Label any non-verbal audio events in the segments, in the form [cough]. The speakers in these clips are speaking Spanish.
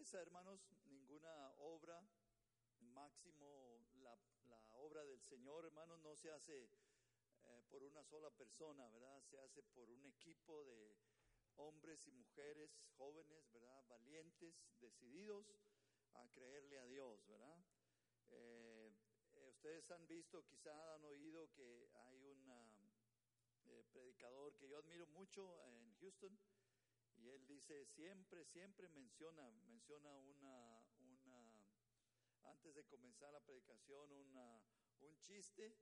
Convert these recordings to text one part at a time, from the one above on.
hermanos, ninguna obra, máximo la, la obra del Señor, hermanos, no se hace eh, por una sola persona, ¿verdad? Se hace por un equipo de hombres y mujeres jóvenes, ¿verdad? Valientes, decididos a creerle a Dios, ¿verdad? Eh, eh, ustedes han visto, quizá han oído que hay un predicador que yo admiro mucho en Houston, y él dice, siempre, siempre menciona, menciona una, una antes de comenzar la predicación, una, un chiste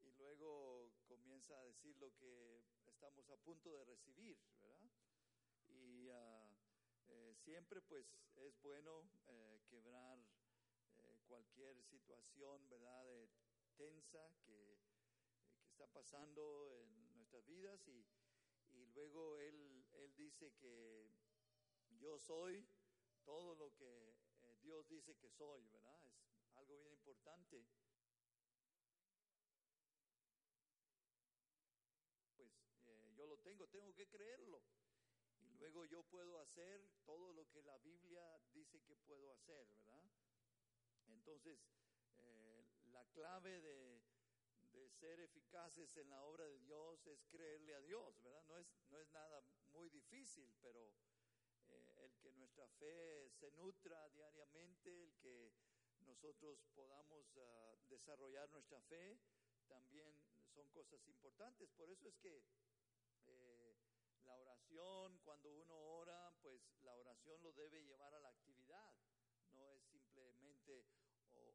y luego comienza a decir lo que estamos a punto de recibir, ¿verdad? Y ah, eh, siempre pues es bueno eh, quebrar eh, cualquier situación, ¿verdad?, tensa que, que está pasando en nuestras vidas y y luego él, él dice que yo soy todo lo que eh, Dios dice que soy, ¿verdad? Es algo bien importante. Pues eh, yo lo tengo, tengo que creerlo. Y luego yo puedo hacer todo lo que la Biblia dice que puedo hacer, ¿verdad? Entonces, eh, la clave de, de ser eficaces en la obra de Dios es creerle a Dios, ¿verdad? No es, no es nada muy difícil, pero eh, el que nuestra fe se nutra diariamente, el que nosotros podamos ah, desarrollar nuestra fe, también son cosas importantes. Por eso es que eh, la oración, cuando uno ora, pues la oración lo debe llevar a la actividad, no es simplemente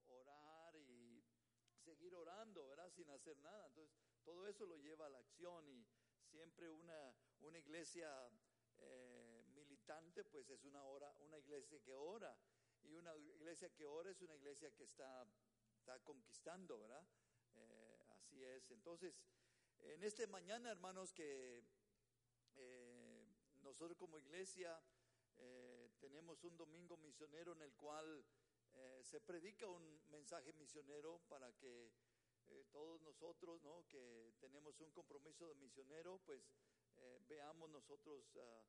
orar y seguir Sin hacer nada. Entonces, todo eso lo lleva a la acción y siempre una, una iglesia eh, militante, pues es una, hora, una iglesia que ora. Y una iglesia que ora es una iglesia que está, está conquistando, ¿verdad? Eh, así es. Entonces, en este mañana, hermanos, que eh, nosotros como iglesia tenemos un domingo misionero en el cual se predica un mensaje misionero para que eh, todos nosotros, ¿no? que tenemos un compromiso de misionero, pues eh, veamos nosotros ah,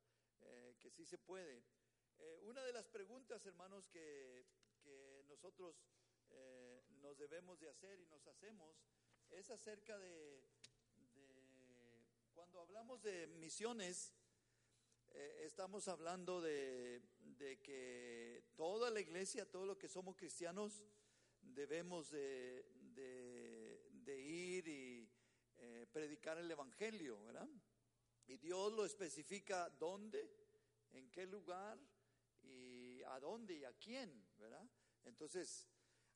que sí se puede. una de las preguntas, hermanos, que, que nosotros nos debemos de hacer y nos hacemos es acerca de, de cuando hablamos de misiones, eh, estamos hablando de, que toda la iglesia, todo lo que somos cristianos, debemos de, ir y eh, predicar el Evangelio, ¿verdad? Y Dios lo especifica dónde, en qué lugar y a dónde y a quién, ¿verdad? Entonces,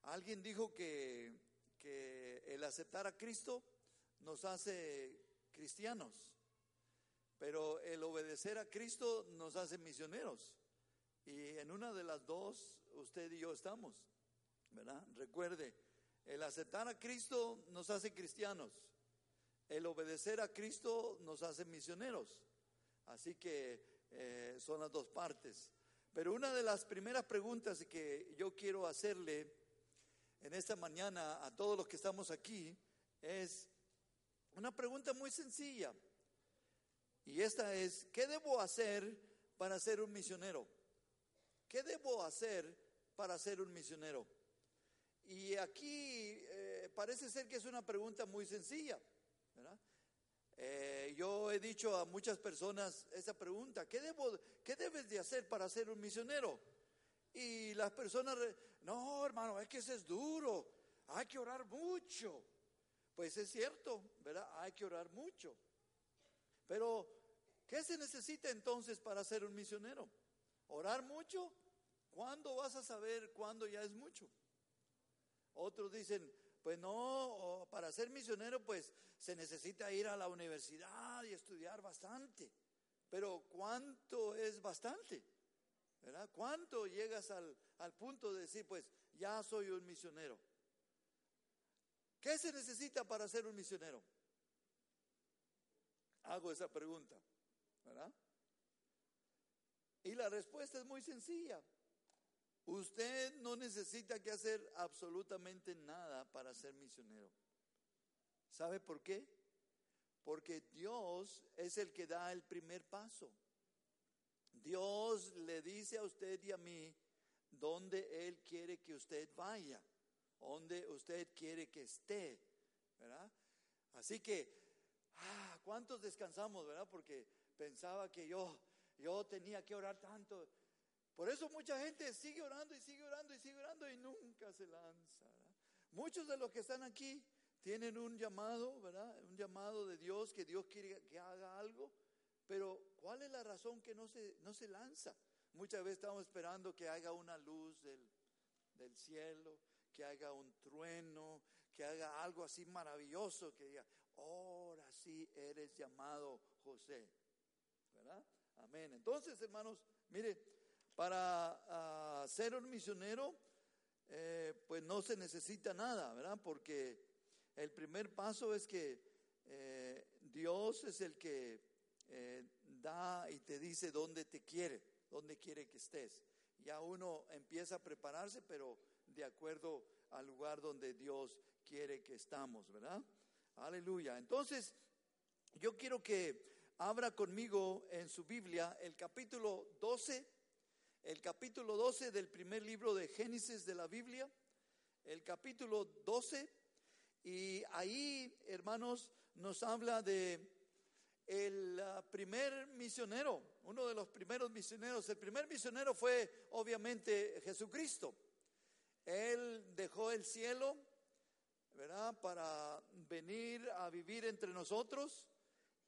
alguien dijo que, que el aceptar a Cristo nos hace cristianos. Pero el obedecer a Cristo nos hace misioneros. Y en una de las dos, usted y yo estamos, ¿verdad? Recuerde, el aceptar a Cristo nos hace cristianos. El obedecer a Cristo nos hace misioneros. Así que eh, son las dos partes. Pero una de las primeras preguntas que yo quiero hacerle en esta mañana a todos los que estamos aquí es una pregunta muy sencilla. Y esta es, ¿qué debo hacer para ser un misionero? ¿Qué debo hacer para ser un misionero? Y aquí eh, parece ser que es una pregunta muy sencilla, ¿verdad? Eh, yo he dicho a muchas personas esa pregunta, ¿qué, debo, ¿qué debes de hacer para ser un misionero? Y las personas, no hermano, es que eso es duro, hay que orar mucho. Pues es cierto, ¿verdad? Hay que orar mucho. Pero, ¿qué se necesita entonces para ser un misionero? ¿Orar mucho? ¿Cuándo vas a saber cuándo ya es mucho? Otros dicen, pues no, para ser misionero pues se necesita ir a la universidad y estudiar bastante. Pero ¿cuánto es bastante? ¿Cuánto llegas al, al punto de decir, pues ya soy un misionero? ¿Qué se necesita para ser un misionero? Hago esa pregunta, ¿verdad? Y la respuesta es muy sencilla. Usted no necesita que hacer absolutamente nada para ser misionero. ¿Sabe por qué? Porque Dios es el que da el primer paso. Dios le dice a usted y a mí dónde Él quiere que usted vaya, dónde usted quiere que esté, ¿verdad? Así que, ah, ¿cuántos descansamos, verdad? Porque pensaba que yo, yo tenía que orar tanto. Por eso mucha gente sigue orando y sigue orando y sigue orando y nunca se lanza. Muchos de los que están aquí tienen un llamado, ¿verdad? Un llamado de Dios, que Dios quiere que haga algo, pero ¿cuál es la razón que no se, no se lanza? Muchas veces estamos esperando que haga una luz del, del cielo, que haga un trueno, que haga algo así maravilloso, que diga, ahora sí eres llamado José. ¿Verdad? Amén. Entonces, hermanos, mire, para ah, ser un misionero, eh, pues no se necesita nada, ¿verdad? Porque el primer paso es que eh, Dios es el que eh, da y te dice dónde te quiere, dónde quiere que estés. Ya uno empieza a prepararse, pero de acuerdo al lugar donde Dios quiere que estamos, ¿verdad? Aleluya. Entonces, yo quiero que abra conmigo en su Biblia el capítulo 12, el capítulo 12 del primer libro de Génesis de la Biblia, el capítulo 12, y ahí, hermanos, nos habla de el ah, primer misionero, uno de los primeros misioneros. El primer misionero fue obviamente Jesucristo. Él dejó el cielo, ¿verdad? Para venir a vivir entre nosotros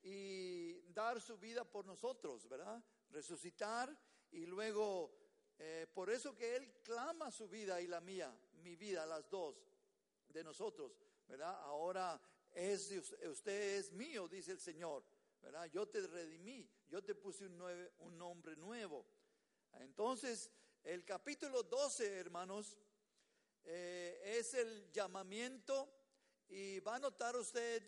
y dar su vida por nosotros, ¿verdad? Resucitar y luego, eh, por eso que Él clama su vida y la mía, mi vida, las dos de nosotros, ¿verdad? Ahora es usted es mío, dice el Señor, ¿verdad? Yo te redimí, yo te puse un, un nombre nuevo. Entonces, el capítulo 12, hermanos, eh, es el llamamiento y va a notar usted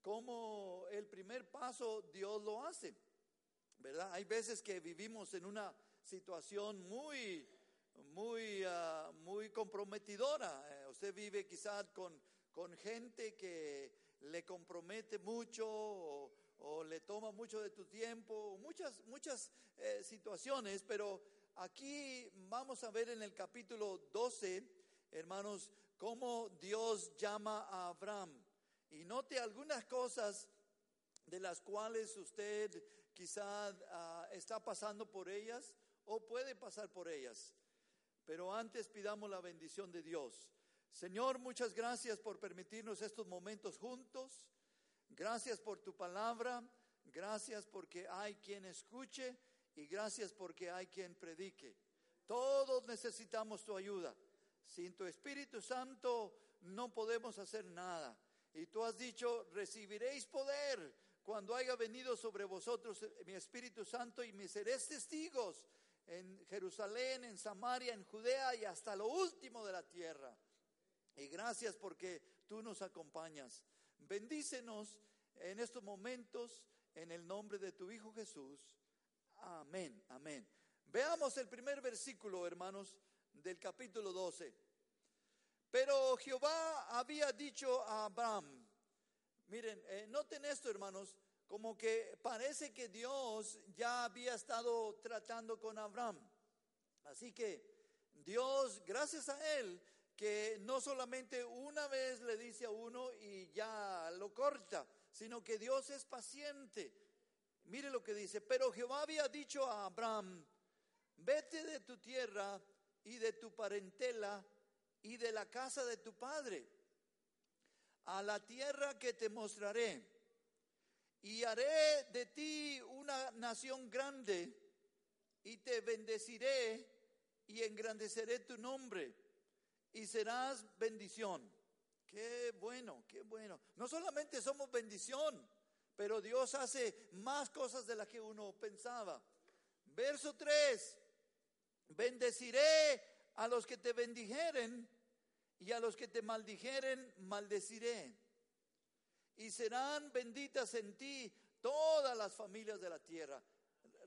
cómo el primer paso Dios lo hace, ¿verdad? Hay veces que vivimos en una situación muy, muy, ah, muy comprometidora. Eh, usted vive quizás con, con gente que le compromete mucho o, le toma mucho de tu tiempo, muchas, muchas eh, situaciones, pero aquí vamos a ver en el capítulo 12 hermanos, cómo Dios llama a Abraham. Y note algunas cosas de las cuales usted quizá ah, está pasando por ellas o puede pasar por ellas. Pero antes pidamos la bendición de Dios. Señor, muchas gracias por permitirnos estos momentos juntos. Gracias por tu palabra. Gracias porque hay quien escuche y gracias porque hay quien predique. Todos necesitamos tu ayuda. Sin tu Espíritu Santo no podemos hacer nada. Y tú has dicho, recibiréis poder cuando haya venido sobre vosotros mi Espíritu Santo y me seréis testigos en Jerusalén, en Samaria, en Judea y hasta lo último de la tierra. Y gracias porque tú nos acompañas. Bendícenos en estos momentos en el nombre de tu Hijo Jesús. Amén, amén. Veamos el primer versículo, hermanos, del capítulo 12. Pero Jehová había dicho a Abraham, miren, eh, noten esto hermanos, como que parece que Dios ya había estado tratando con Abraham. Así que Dios, gracias a él, que no solamente una vez le dice a uno y ya lo corta, sino que Dios es paciente. Mire lo que dice, pero Jehová había dicho a Abraham, vete de tu tierra y de tu parentela y de la casa de tu padre a la tierra que te mostraré. Y haré de ti una nación grande y te bendeciré y engrandeceré tu nombre y serás bendición. Qué bueno, qué bueno. No solamente somos bendición, pero Dios hace más cosas de las que uno pensaba. Verso 3, bendeciré a los que te bendijeren y a los que te maldijeren maldeciré. Y serán benditas en ti todas las familias de la tierra.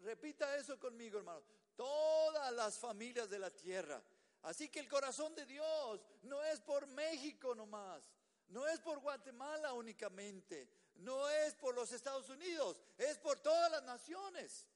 Repita eso conmigo, hermano. Todas las familias de la tierra. Así que el corazón de Dios no es por México nomás, no es por Guatemala únicamente, no es por los Estados Unidos, es por todas las naciones.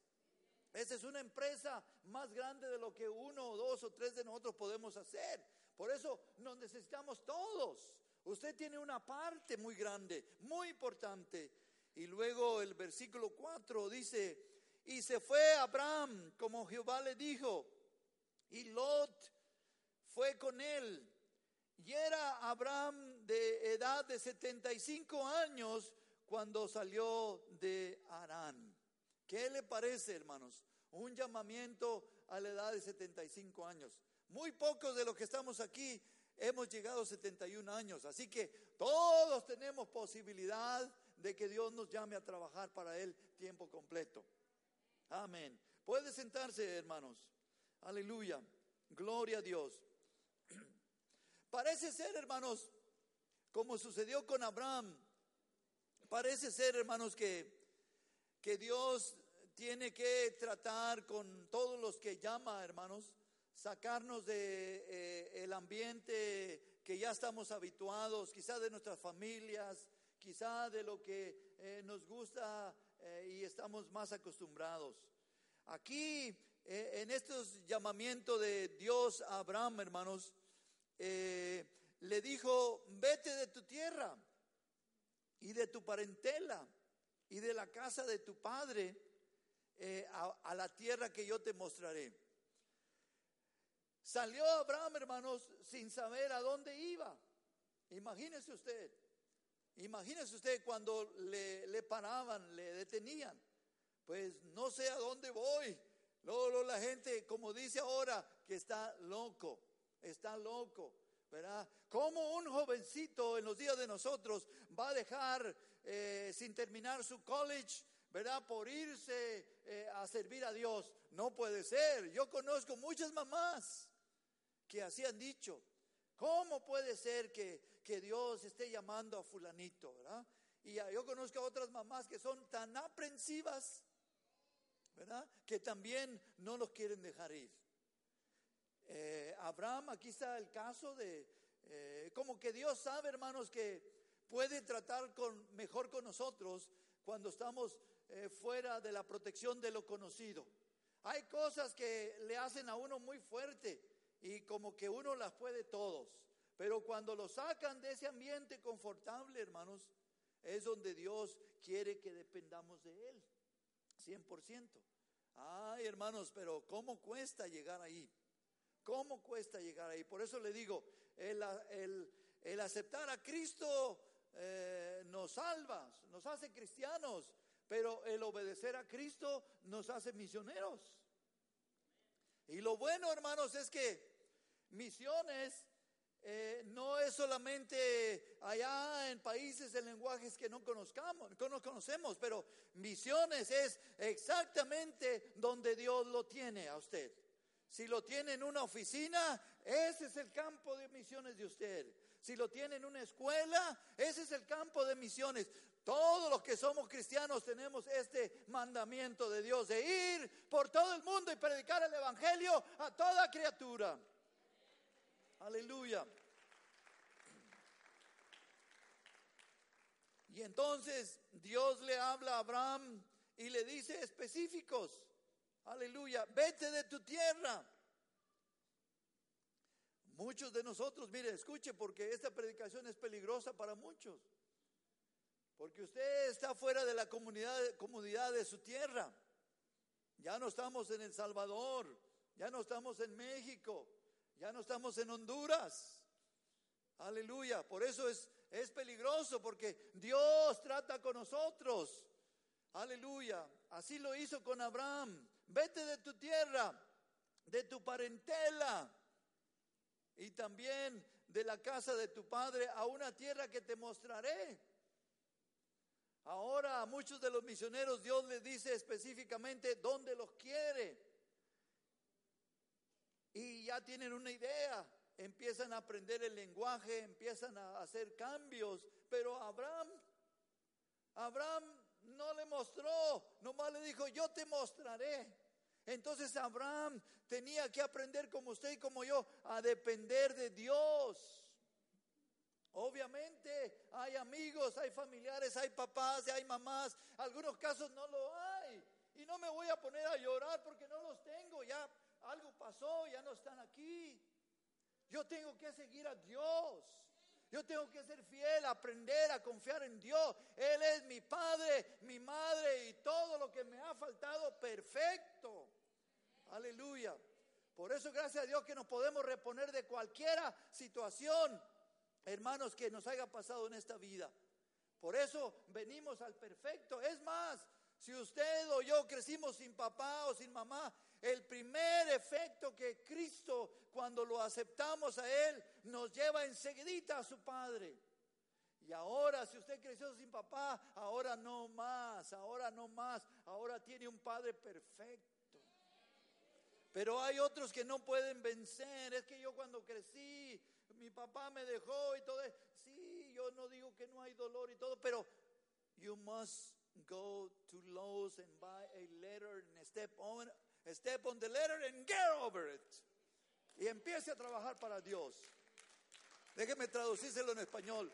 Esa es una empresa más grande de lo que uno o dos o tres de nosotros podemos hacer. Por eso nos necesitamos todos. Usted tiene una parte muy grande, muy importante. Y luego el versículo 4 dice, y se fue Abraham como Jehová le dijo, y Lot fue con él. Y era Abraham de edad de 75 años cuando salió de Arán. ¿Qué le parece, hermanos? Un llamamiento a la edad de 75 años. Muy pocos de los que estamos aquí hemos llegado a 71 años, así que todos tenemos posibilidad de que Dios nos llame a trabajar para Él tiempo completo. Amén. Puede sentarse, hermanos. Aleluya. Gloria a Dios. [clears throat] Parece ser, hermanos, como sucedió con Abraham, parece ser, hermanos, que, que Dios tiene que tratar con todos los que llama, hermanos, sacarnos de eh, el ambiente que ya estamos habituados, quizá de nuestras familias, quizá de lo que eh, nos gusta eh, y estamos más acostumbrados. Aquí, en estos llamamientos de Dios a Abraham, hermanos, le dijo, vete de tu tierra y de tu parentela y de la casa de tu padre a la tierra que yo te mostraré. Salió Abraham, hermanos, sin saber a dónde iba. Imagínese usted, imagínese usted cuando le, paraban, le detenían. Pues no sé a dónde voy. Luego, la gente, como dice ahora, que está loco, está loco, ¿verdad? ¿Cómo un jovencito en los días de nosotros va a dejar eh, sin terminar su college, ¿verdad? Por irse eh, a servir a Dios. No puede ser. Yo conozco muchas mamás que así han dicho. ¿Cómo puede ser que, Dios esté llamando a fulanito, verdad? Y yo conozco a otras mamás que son tan aprensivas, ¿verdad? Que también no los quieren dejar ir. Eh, Abraham, aquí está el caso de, eh, como que Dios sabe, hermanos, que puede tratar con, mejor con nosotros cuando estamos eh, fuera de la protección de lo conocido. Hay cosas que le hacen a uno muy fuerte y como que uno las puede todos. Pero cuando lo sacan de ese ambiente confortable, hermanos, es donde Dios quiere que dependamos de Él. 100%. Ay, hermanos, pero ¿cómo cuesta llegar ahí? ¿Cómo cuesta llegar ahí? Por eso le digo, el, aceptar a Cristo eh, nos salva, nos hace cristianos, pero el obedecer a Cristo nos hace misioneros. Y lo bueno, hermanos, es que Misiones eh, no es solamente allá en países de lenguajes que no conozcamos, que no conocemos, pero misiones es exactamente donde Dios lo tiene a usted. Si lo tiene en una oficina, ese es el campo de misiones de usted. Si lo tiene en una escuela, ese es el campo de misiones. Todos los que somos cristianos tenemos este mandamiento de Dios de ir por todo el mundo y predicar el Evangelio a toda criatura. Aleluya. Y entonces Dios le habla a Abraham y le dice específicos. Aleluya, vete de tu tierra. Muchos de nosotros, mire, escuche, porque esta predicación es peligrosa para muchos. Porque usted está fuera de la comunidad, comunidad de su tierra. Ya no estamos en El Salvador, ya no estamos en México, ya no estamos en Honduras. Aleluya. Por eso es, es peligroso porque Dios trata con nosotros. Aleluya. Así lo hizo con Abraham. Vete de tu tierra, de tu parentela y también de la casa de tu padre a una tierra que te mostraré. Ahora a muchos de los misioneros Dios les dice específicamente dónde los quiere y ya tienen una idea, empiezan a aprender el lenguaje, empiezan a hacer cambios, pero Abraham, Abraham no le mostró, nomás le dijo, yo te mostraré. Entonces Abraham tenía que aprender como usted y como yo a depender de Dios. Obviamente hay amigos, hay familiares, hay papás, hay mamás, algunos casos no lo hay. Y no me voy a poner a llorar porque no los tengo, ya algo pasó, ya no están aquí. Yo tengo que seguir a Dios. Yo tengo que ser fiel, aprender a confiar en Dios. Él es mi padre, mi madre y todo lo que me ha faltado perfecto. Aleluya. Por eso gracias a Dios que nos podemos reponer de cualquiera situación, hermanos, que nos haya pasado en esta vida. Por eso venimos al perfecto. Es más, si usted o yo crecimos sin papá o sin mamá, el primer efecto que Cristo, cuando lo aceptamos a Él, nos lleva enseguida a su Padre. Y ahora, si usted creció sin papá, ahora no más, ahora no más, ahora tiene un Padre perfecto. Pero hay otros que no pueden vencer. Es que yo cuando crecí, mi papá me dejó y todo. Sí, yo no digo que no hay dolor y todo, pero you must go to Lowe's and buy a letter and step on Step on the letter and get over it. Y empiece a trabajar para Dios. Déjeme traducírselo en español.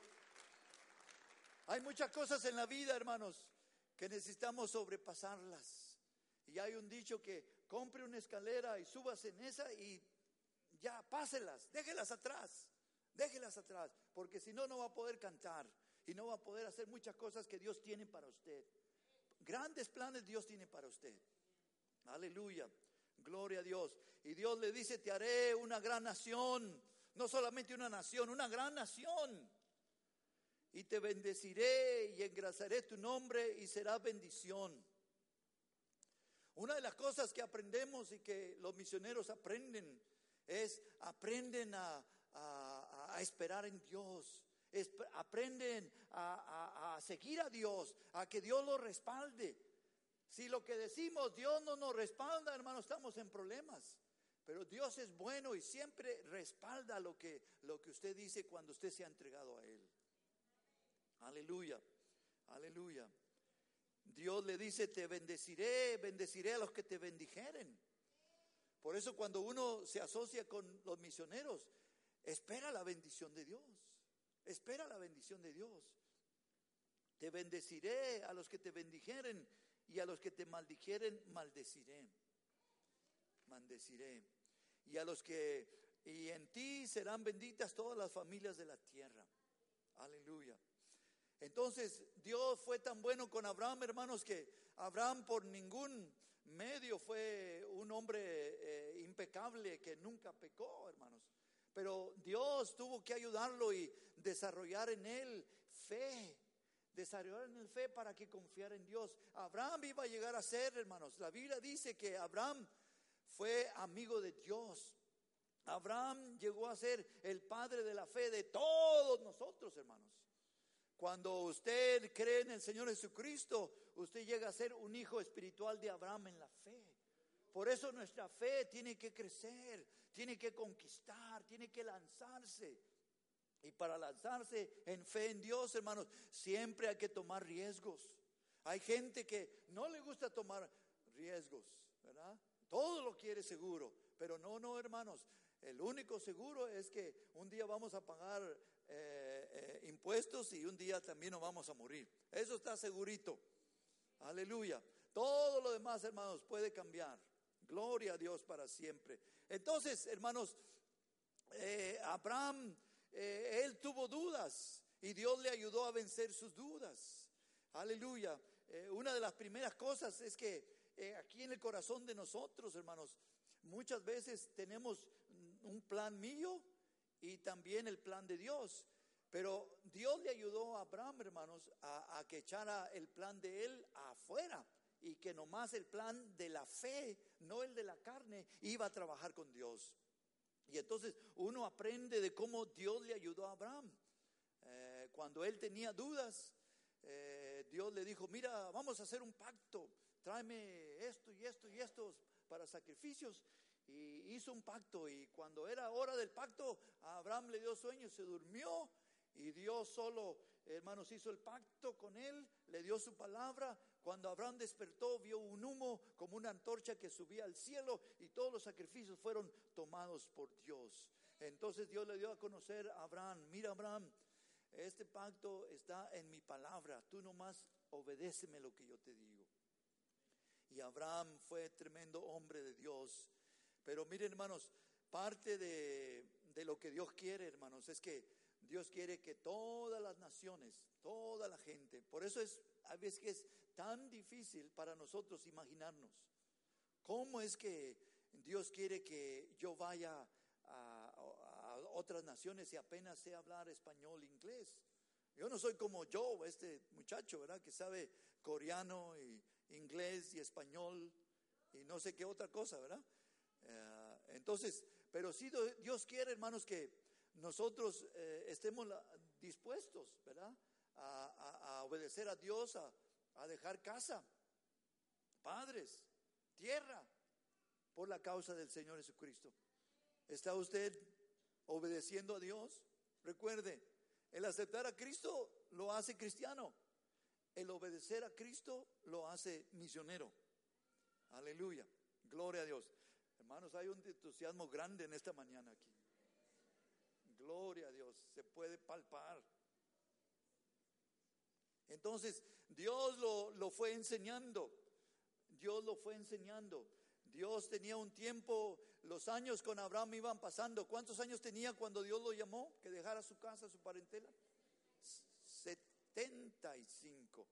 Hay muchas cosas en la vida, hermanos, que necesitamos sobrepasarlas. Y hay un dicho que compre una escalera y subas en esa y ya páselas, déjelas atrás, déjelas atrás, porque si no, no va a poder cantar y no va a poder hacer muchas cosas que Dios tiene para usted. Grandes planes Dios tiene para usted. Aleluya. Gloria a Dios. Y Dios le dice, te haré una gran nación. No solamente una nación, una gran nación. Y te bendeciré y engrasaré tu nombre y será bendición. Una de las cosas que aprendemos y que los misioneros aprenden es aprenden a, esperar en Dios. aprenden a, seguir a Dios, a que Dios lo respalde. Si lo que decimos Dios no nos respalda, hermano, estamos en problemas. Pero Dios es bueno y siempre respalda lo que, lo que usted dice cuando usted se ha entregado a Él. Aleluya, aleluya. Dios le dice, te bendeciré, bendeciré a los que te bendijeren. Por eso cuando uno se asocia con los misioneros, espera la bendición de Dios. Espera la bendición de Dios. Te bendeciré a los que te bendijeren y a los que te maldijeren, maldeciré. Maldeciré. Y a los que, y en ti serán benditas todas las familias de la tierra. Aleluya. Entonces, Dios fue tan bueno con Abraham, hermanos, que Abraham por ningún medio fue un hombre eh, impecable que nunca pecó, hermanos. Pero Dios tuvo que ayudarlo y desarrollar en él fe desarrollar en el fe para que confiara en Dios. Abraham iba a llegar a ser, hermanos. La Biblia dice que Abraham fue amigo de Dios. Abraham llegó a ser el padre de la fe de todos nosotros, hermanos. Cuando usted cree en el Señor Jesucristo, usted llega a ser un hijo espiritual de Abraham en la fe. Por eso nuestra fe tiene que crecer, tiene que conquistar, tiene que lanzarse. Y para lanzarse en fe en Dios, hermanos, siempre hay que tomar riesgos. Hay gente que no le gusta tomar riesgos, ¿verdad? Todo lo quiere seguro, pero no, no, hermanos. El único seguro es que un día vamos a pagar eh, eh, impuestos y un día también nos vamos a morir. Eso está segurito. Aleluya. Todo lo demás, hermanos, puede cambiar. Gloria a Dios para siempre. Entonces, hermanos, eh, Abraham eh, él tuvo dudas y Dios le ayudó a vencer sus dudas. Aleluya. Eh, una de las primeras cosas es que aquí en el corazón de nosotros, hermanos, muchas veces tenemos un plan mío y también el plan de Dios. Pero Dios le ayudó a Abraham, hermanos, a, que echara el plan de él afuera y que nomás el plan de la fe, no el de la carne, iba a trabajar con Dios. Y entonces uno aprende de cómo Dios le ayudó a Abraham. Eh, cuando él tenía dudas, eh, Dios le dijo, mira, vamos a hacer un pacto, tráeme esto y esto y esto para sacrificios. Y hizo un pacto y cuando era hora del pacto, Abraham le dio sueño, se durmió y Dios solo, hermanos, hizo el pacto con él, le dio su palabra, cuando Abraham despertó, vio un humo como una antorcha que subía al cielo y todos los sacrificios fueron tomados por Dios. Entonces Dios le dio a conocer a Abraham, mira Abraham, este pacto está en mi palabra, tú nomás obedéceme lo que yo te digo. Y Abraham fue tremendo hombre de Dios. Pero miren, hermanos, parte de, de lo que Dios quiere, hermanos, es que Dios quiere que todas las naciones, toda la gente, por eso es a veces que es tan difícil para nosotros imaginarnos cómo es que Dios quiere que yo vaya a, otras naciones y apenas sé hablar español, inglés. Yo no soy como yo, este muchacho, ¿verdad? Que sabe coreano y inglés y español y no sé qué otra cosa, ¿verdad? Eh, entonces, pero sí Dios quiere, hermanos, que nosotros eh, estemos dispuestos, ¿verdad? A, obedecer a Dios, a, a dejar casa, padres, tierra, por la causa del Señor Jesucristo. ¿Está usted obedeciendo a Dios? Recuerde, el aceptar a Cristo lo hace cristiano. El obedecer a Cristo lo hace misionero. Aleluya. Gloria a Dios. Hermanos, hay un entusiasmo grande en esta mañana aquí. Gloria a Dios. Se puede palpar. Entonces, Dios lo, lo fue enseñando. Dios lo fue enseñando. Dios tenía un tiempo, los años con Abraham iban pasando. ¿Cuántos años tenía cuando Dios lo llamó? Que dejara su casa, su parentela. 75.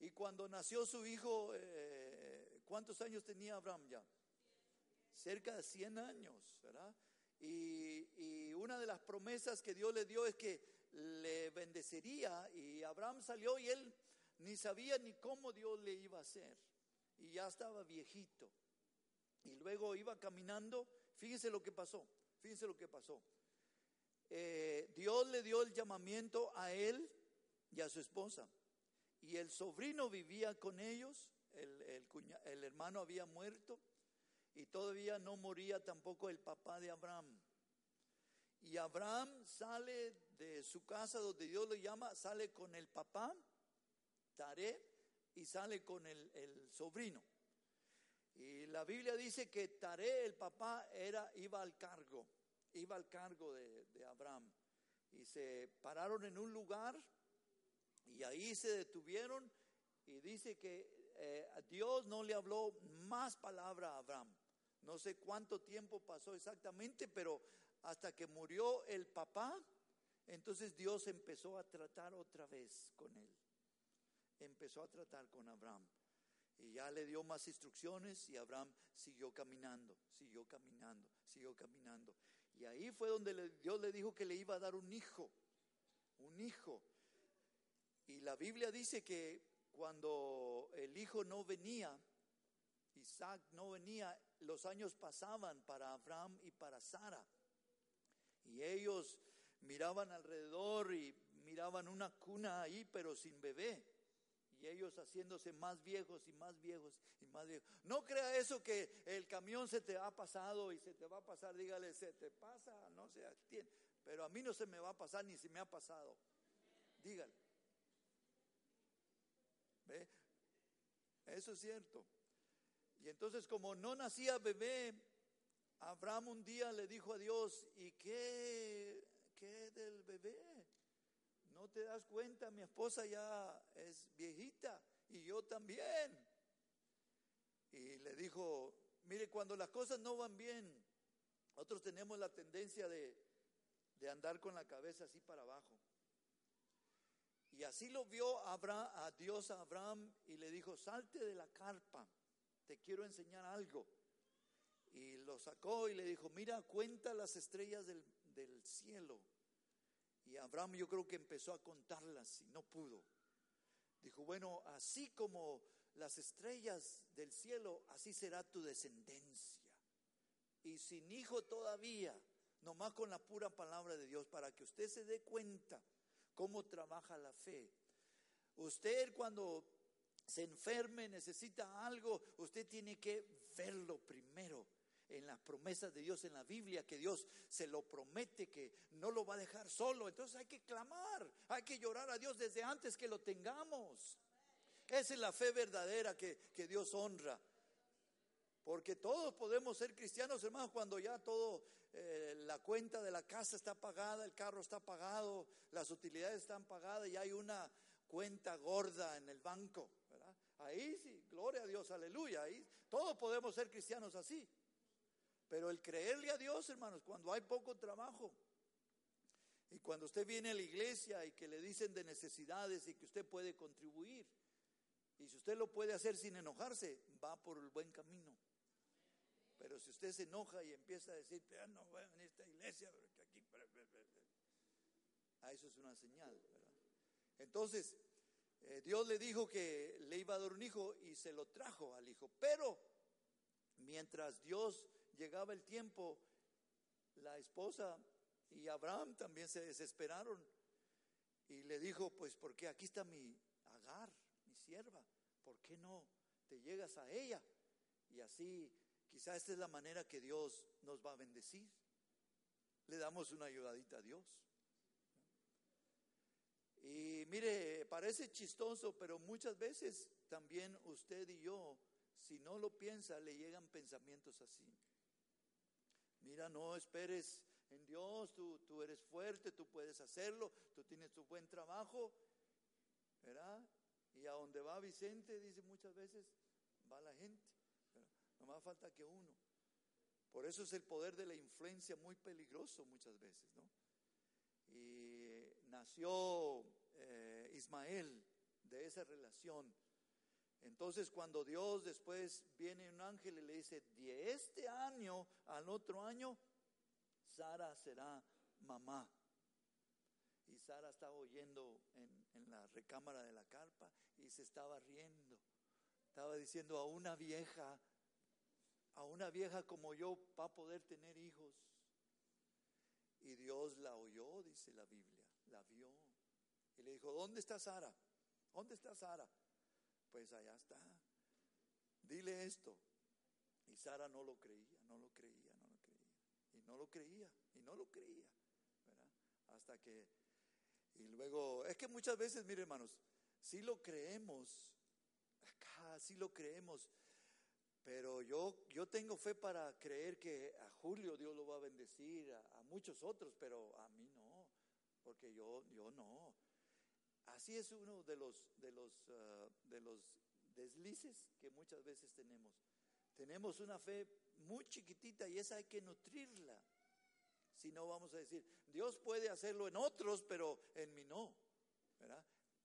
Y cuando nació su hijo, eh, ¿cuántos años tenía Abraham ya? Cerca de 100 años, ¿verdad? Y, y una de las promesas que Dios le dio es que le bendecería y Abraham salió y él ni sabía ni cómo Dios le iba a hacer. Y ya estaba viejito. Y luego iba caminando. Fíjense lo que pasó. Fíjense lo que pasó. Eh, Dios le dio el llamamiento a él y a su esposa. Y el sobrino vivía con ellos. El, el hermano había muerto. Y todavía no moría tampoco el papá de Abraham. Y Abraham sale de su casa donde Dios lo llama, sale con el papá, Taré, y sale con el, el sobrino. Y la Biblia dice que Taré, el papá, era, iba al cargo, iba al cargo de, de Abraham. Y se pararon en un lugar y ahí se detuvieron y dice que eh, Dios no le habló más palabra a Abraham. No sé cuánto tiempo pasó exactamente, pero hasta que murió el papá, entonces Dios empezó a tratar otra vez con él. Empezó a tratar con Abraham. Y ya le dio más instrucciones y Abraham siguió caminando, siguió caminando, siguió caminando. Y ahí fue donde Dios le dijo que le iba a dar un hijo, un hijo. Y la Biblia dice que cuando el hijo no venía, Isaac no venía, los años pasaban para Abraham y para Sara. Y ellos miraban alrededor y miraban una cuna ahí, pero sin bebé y ellos haciéndose más viejos y más viejos y más viejos. No crea eso que el camión se te ha pasado y se te va a pasar, dígale, se te pasa, no sé, pero a mí no se me va a pasar ni se me ha pasado. Dígale. ¿Ve? Eso es cierto. Y entonces como no nacía bebé, Abraham un día le dijo a Dios, ¿y qué, qué del bebé? no te das cuenta, mi esposa ya es viejita y yo también. Y le dijo, mire, cuando las cosas no van bien, nosotros tenemos la tendencia de, de andar con la cabeza así para abajo. Y así lo vio Abraham, a Dios a Abraham y le dijo, salte de la carpa, te quiero enseñar algo. Y lo sacó y le dijo, mira, cuenta las estrellas del, del cielo y Abraham yo creo que empezó a contarlas y no pudo. Dijo, bueno, así como las estrellas del cielo, así será tu descendencia. Y sin hijo todavía, nomás con la pura palabra de Dios, para que usted se dé cuenta cómo trabaja la fe. Usted cuando se enferme, necesita algo, usted tiene que verlo primero en las promesas de Dios en la Biblia, que Dios se lo promete, que no lo va a dejar solo. Entonces hay que clamar, hay que llorar a Dios desde antes que lo tengamos. Esa es la fe verdadera que, Dios honra. Porque todos podemos ser cristianos, hermanos, cuando ya todo, eh, la cuenta de la casa está pagada, el carro está pagado, las utilidades están pagadas y hay una cuenta gorda en el banco, Ahí sí, gloria a Dios, aleluya. Ahí todos podemos ser cristianos así. Pero el creerle a Dios, hermanos, cuando hay poco trabajo y cuando usted viene a la iglesia y que le dicen de necesidades y que usted puede contribuir, y si usted lo puede hacer sin enojarse, va por el buen camino. Pero si usted se enoja y empieza a decir, ya no voy a esta iglesia, porque aquí... A eso es una señal. Entonces, eh, Dios le dijo que le iba a dar un hijo y se lo trajo al hijo. Pero mientras Dios llegaba el tiempo, la esposa y Abraham también se desesperaron y le dijo, pues porque aquí está mi Agar, mi sierva, ¿por qué no te llegas a ella? Y así, quizá esta es la manera que Dios nos va a bendecir. Le damos una ayudadita a Dios. Y mire, parece chistoso, pero muchas veces también usted y yo, si no lo piensa, le llegan pensamientos así. Mira, no esperes en Dios, tú, tú eres fuerte, tú puedes hacerlo, tú tienes tu buen trabajo, ¿verdad? Y a donde va Vicente, dice muchas veces, va la gente. No más falta que uno. Por eso es el poder de la influencia muy peligroso muchas veces, ¿no? Y nació eh, Ismael de esa relación. Entonces cuando Dios después viene un ángel y le dice, de este año al otro año, Sara será mamá. Y Sara estaba oyendo en, en, la recámara de la carpa y se estaba riendo. Estaba diciendo a una vieja, a una vieja como yo va a poder tener hijos. Y Dios la oyó, dice la Biblia, la vio. Y le dijo, ¿dónde está Sara? ¿Dónde está Sara? Pues allá está. Dile esto. Y Sara no lo creía, no lo creía, no lo creía. Y no lo creía, y no lo creía. ¿verdad? Hasta que, y luego, es que muchas veces, mire hermanos, si lo creemos, acá sí lo creemos, pero yo, yo tengo fe para creer que a Julio Dios lo va a bendecir, a, muchos otros, pero a mí no, porque yo, yo no. Así es uno de los, de los, ah, de los deslices que muchas veces tenemos. Tenemos una fe muy chiquitita y esa hay que nutrirla. Si no, vamos a decir, Dios puede hacerlo en otros, pero en mí no.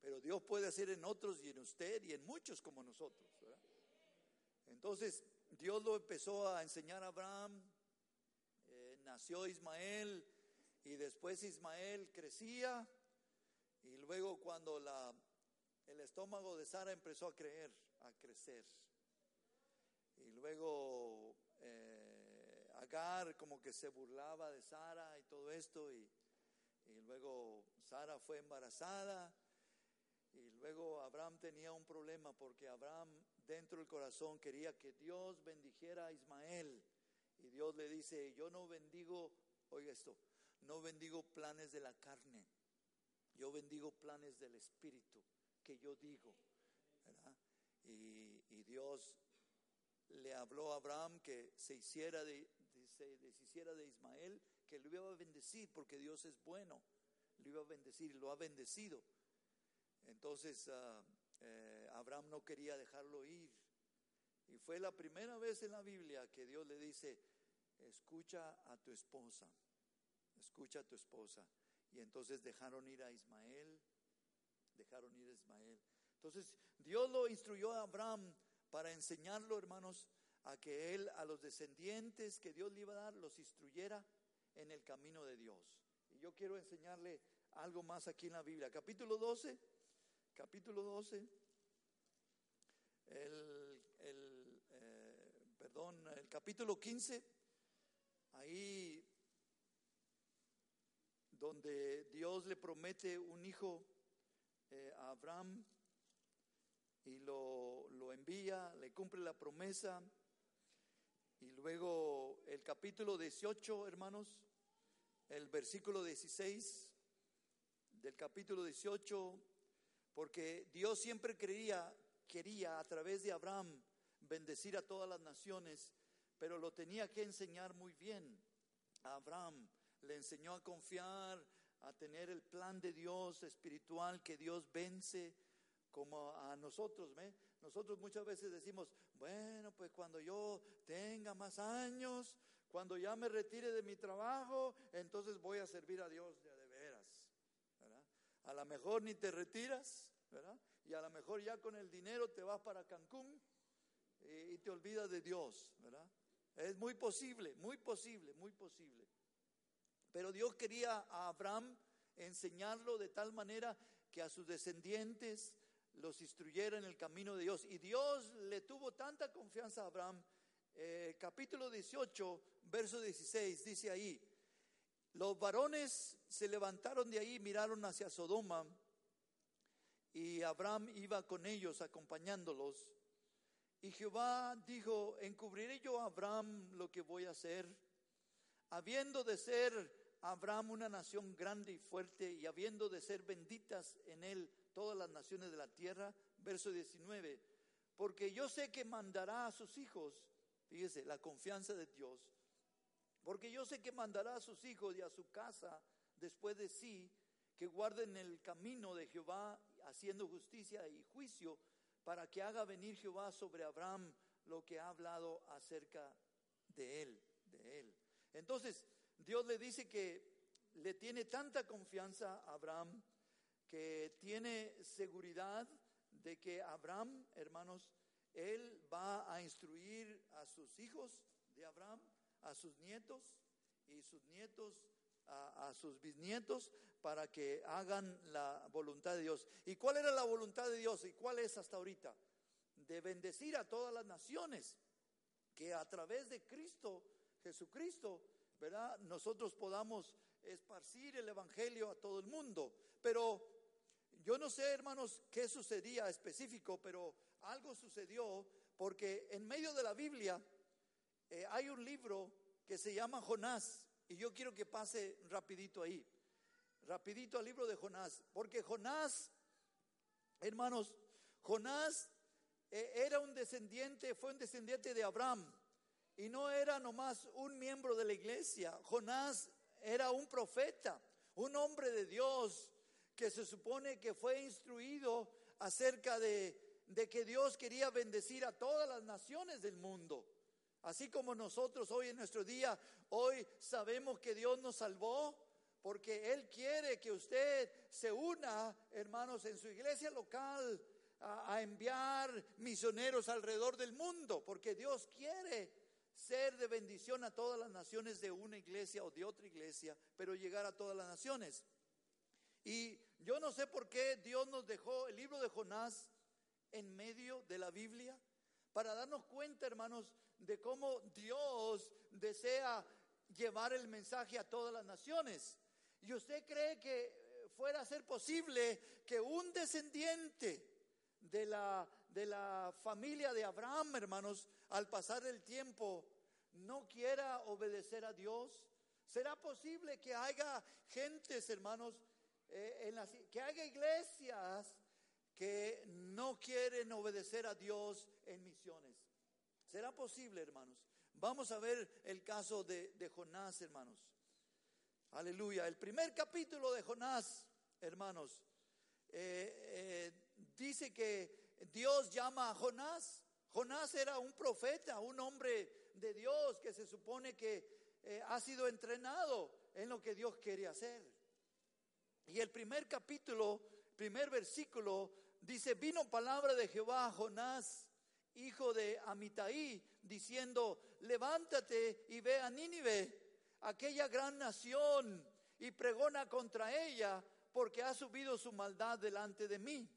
Pero Dios puede hacer en otros y en usted y en muchos como nosotros. Entonces, Dios lo empezó a enseñar a Abraham, eh, nació Ismael y después Ismael crecía y luego cuando la, el estómago de Sara empezó a creer, a crecer. Y luego eh, Agar como que se burlaba de Sara y todo esto y, y luego Sara fue embarazada y luego Abraham tenía un problema porque Abraham dentro del corazón quería que Dios bendijera a Ismael. Y Dios le dice, yo no bendigo, oiga esto, no bendigo planes de la carne, yo bendigo planes del Espíritu que yo digo. Y, Dios le habló a Abraham que se hiciera de, deshiciera de Ismael, que lo iba a bendecir porque Dios es bueno, lo iba a bendecir y lo ha bendecido. Entonces, uh, eh, Abraham no quería dejarlo ir. Y fue la primera vez en la Biblia que Dios le dice, escucha a tu esposa, escucha a tu esposa. Y entonces dejaron ir a Ismael, dejaron ir a Ismael. Entonces Dios lo instruyó a Abraham para enseñarlo, hermanos, a que él, a los descendientes que Dios le iba a dar, los instruyera en el camino de Dios. Y yo quiero enseñarle algo más aquí en la Biblia. Capítulo 12 capítulo 12, el, el eh, perdón, el capítulo 15, ahí donde Dios le promete un hijo eh, a Abraham y lo, lo envía, le cumple la promesa. Y luego el capítulo 18, hermanos, el versículo 16 del capítulo 18 porque Dios siempre creía, quería a través de Abraham bendecir a todas las naciones, pero lo tenía que enseñar muy bien. A Abraham le enseñó a confiar, a tener el plan de Dios espiritual que Dios vence como a nosotros. nosotros muchas veces decimos, bueno, pues cuando yo tenga más años, cuando ya me retire de mi trabajo, entonces voy a servir a Dios de, de veras. A lo mejor ni te retiras, ¿verdad? Y a lo mejor ya con el dinero te vas para Cancún y, te olvidas de Dios. Es muy posible, muy posible, muy posible. Pero Dios quería a Abraham enseñarlo de tal manera que a sus descendientes los instruyera en el camino de Dios. Y Dios le tuvo tanta confianza a Abraham. Eh, capítulo 18, verso 16, dice ahí, los varones se levantaron de ahí, miraron hacia Sodoma y Abraham iba con ellos acompañándolos. Y Jehová dijo, encubriré yo a Abraham lo que voy a hacer, habiendo de ser Abraham una nación grande y fuerte y habiendo de ser benditas en él todas las naciones de la tierra. Verso 19, porque yo sé que mandará a sus hijos, fíjese, la confianza de Dios, porque yo sé que mandará a sus hijos y a su casa después de sí, que guarden el camino de Jehová, haciendo justicia y juicio, para que haga venir Jehová sobre Abraham lo que ha hablado acerca de él, de él. Entonces, Dios le dice que le tiene tanta confianza a Abraham que tiene seguridad de que Abraham, hermanos, él va a instruir a sus hijos de Abraham, a sus nietos y sus nietos a, sus bisnietos para que hagan la voluntad de Dios. ¿Y cuál era la voluntad de Dios? ¿Y cuál es hasta ahorita? De bendecir a todas las naciones, que a través de Cristo, Jesucristo, ¿verdad? Nosotros podamos esparcir el Evangelio a todo el mundo. Pero yo no sé, hermanos, qué sucedía específico, pero algo sucedió porque en medio de la Biblia eh, hay un libro que se llama Jonás y yo quiero que pase rapidito ahí, rapidito al libro de Jonás, porque Jonás, hermanos, Jonás eh, era un descendiente, fue un descendiente de Abraham y no era nomás un miembro de la iglesia. Jonás era un profeta, un hombre de Dios que se supone que fue instruido acerca de, que Dios quería bendecir a todas las naciones del mundo. Así como nosotros hoy en nuestro día, hoy sabemos que Dios nos salvó porque Él quiere que usted se una, hermanos, en su iglesia local a enviar misioneros alrededor del mundo, porque Dios quiere ser de bendición a todas las naciones de una iglesia o de otra iglesia, pero llegar a todas las naciones. Y yo no sé por qué Dios nos dejó el libro de Jonás en medio de la Biblia, para darnos cuenta, hermanos, de cómo Dios desea llevar el mensaje a todas las naciones. ¿Y usted cree que fuera a ser posible que un descendiente de la, de la familia de Abraham, hermanos, al pasar el tiempo, no quiera obedecer a Dios? ¿Será posible que haya gentes, hermanos, eh, en las, que haya iglesias que no quieren obedecer a Dios en misiones? ¿Será posible, hermanos? Vamos a ver el caso de, de Jonás, hermanos. Aleluya. El primer capítulo de Jonás, hermanos, eh, eh, dice que Dios llama a Jonás. Jonás era un profeta, un hombre de Dios que se supone que eh, ha sido entrenado en lo que Dios quiere hacer. Y el primer capítulo, primer versículo, dice, vino palabra de Jehová a Jonás, hijo de Amitai, diciendo, levántate y ve a Nínive, aquella gran nación, y pregona contra ella, porque ha subido su maldad delante de mí.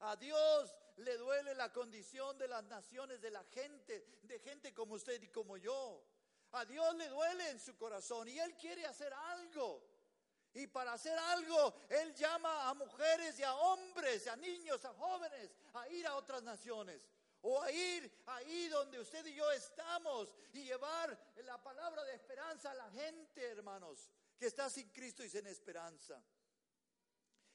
A Dios le duele la condición de las naciones, de la gente, de gente como usted y como yo. A Dios le duele en su corazón y Él quiere hacer algo. Y para hacer algo, Él llama a mujeres y a hombres, a niños, a jóvenes, a ir a otras naciones. O a ir ahí donde usted y yo estamos y llevar la palabra de esperanza a la gente, hermanos, que está sin Cristo y sin esperanza.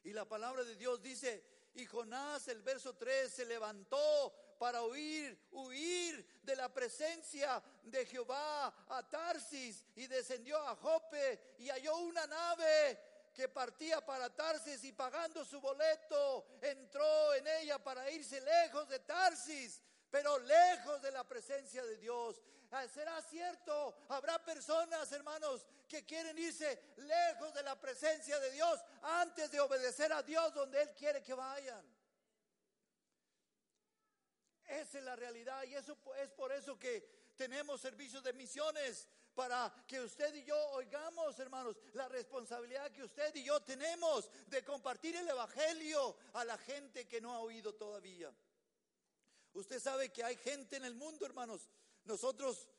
Y la palabra de Dios dice, y Jonás, el verso 3, se levantó para huir, huir de la presencia de Jehová a Tarsis y descendió a Jope y halló una nave que partía para Tarsis y pagando su boleto entró en ella para irse lejos de Tarsis, pero lejos de la presencia de Dios. Ah, ¿Será cierto? Habrá personas, hermanos, que quieren irse lejos de la presencia de Dios antes de obedecer a Dios donde Él quiere que vayan. Esa es la realidad y eso es por eso que tenemos servicios de misiones para que usted y yo oigamos, hermanos, la responsabilidad que usted y yo tenemos de compartir el Evangelio a la gente que no ha oído todavía. Usted sabe que hay gente en el mundo, hermanos. Nosotros,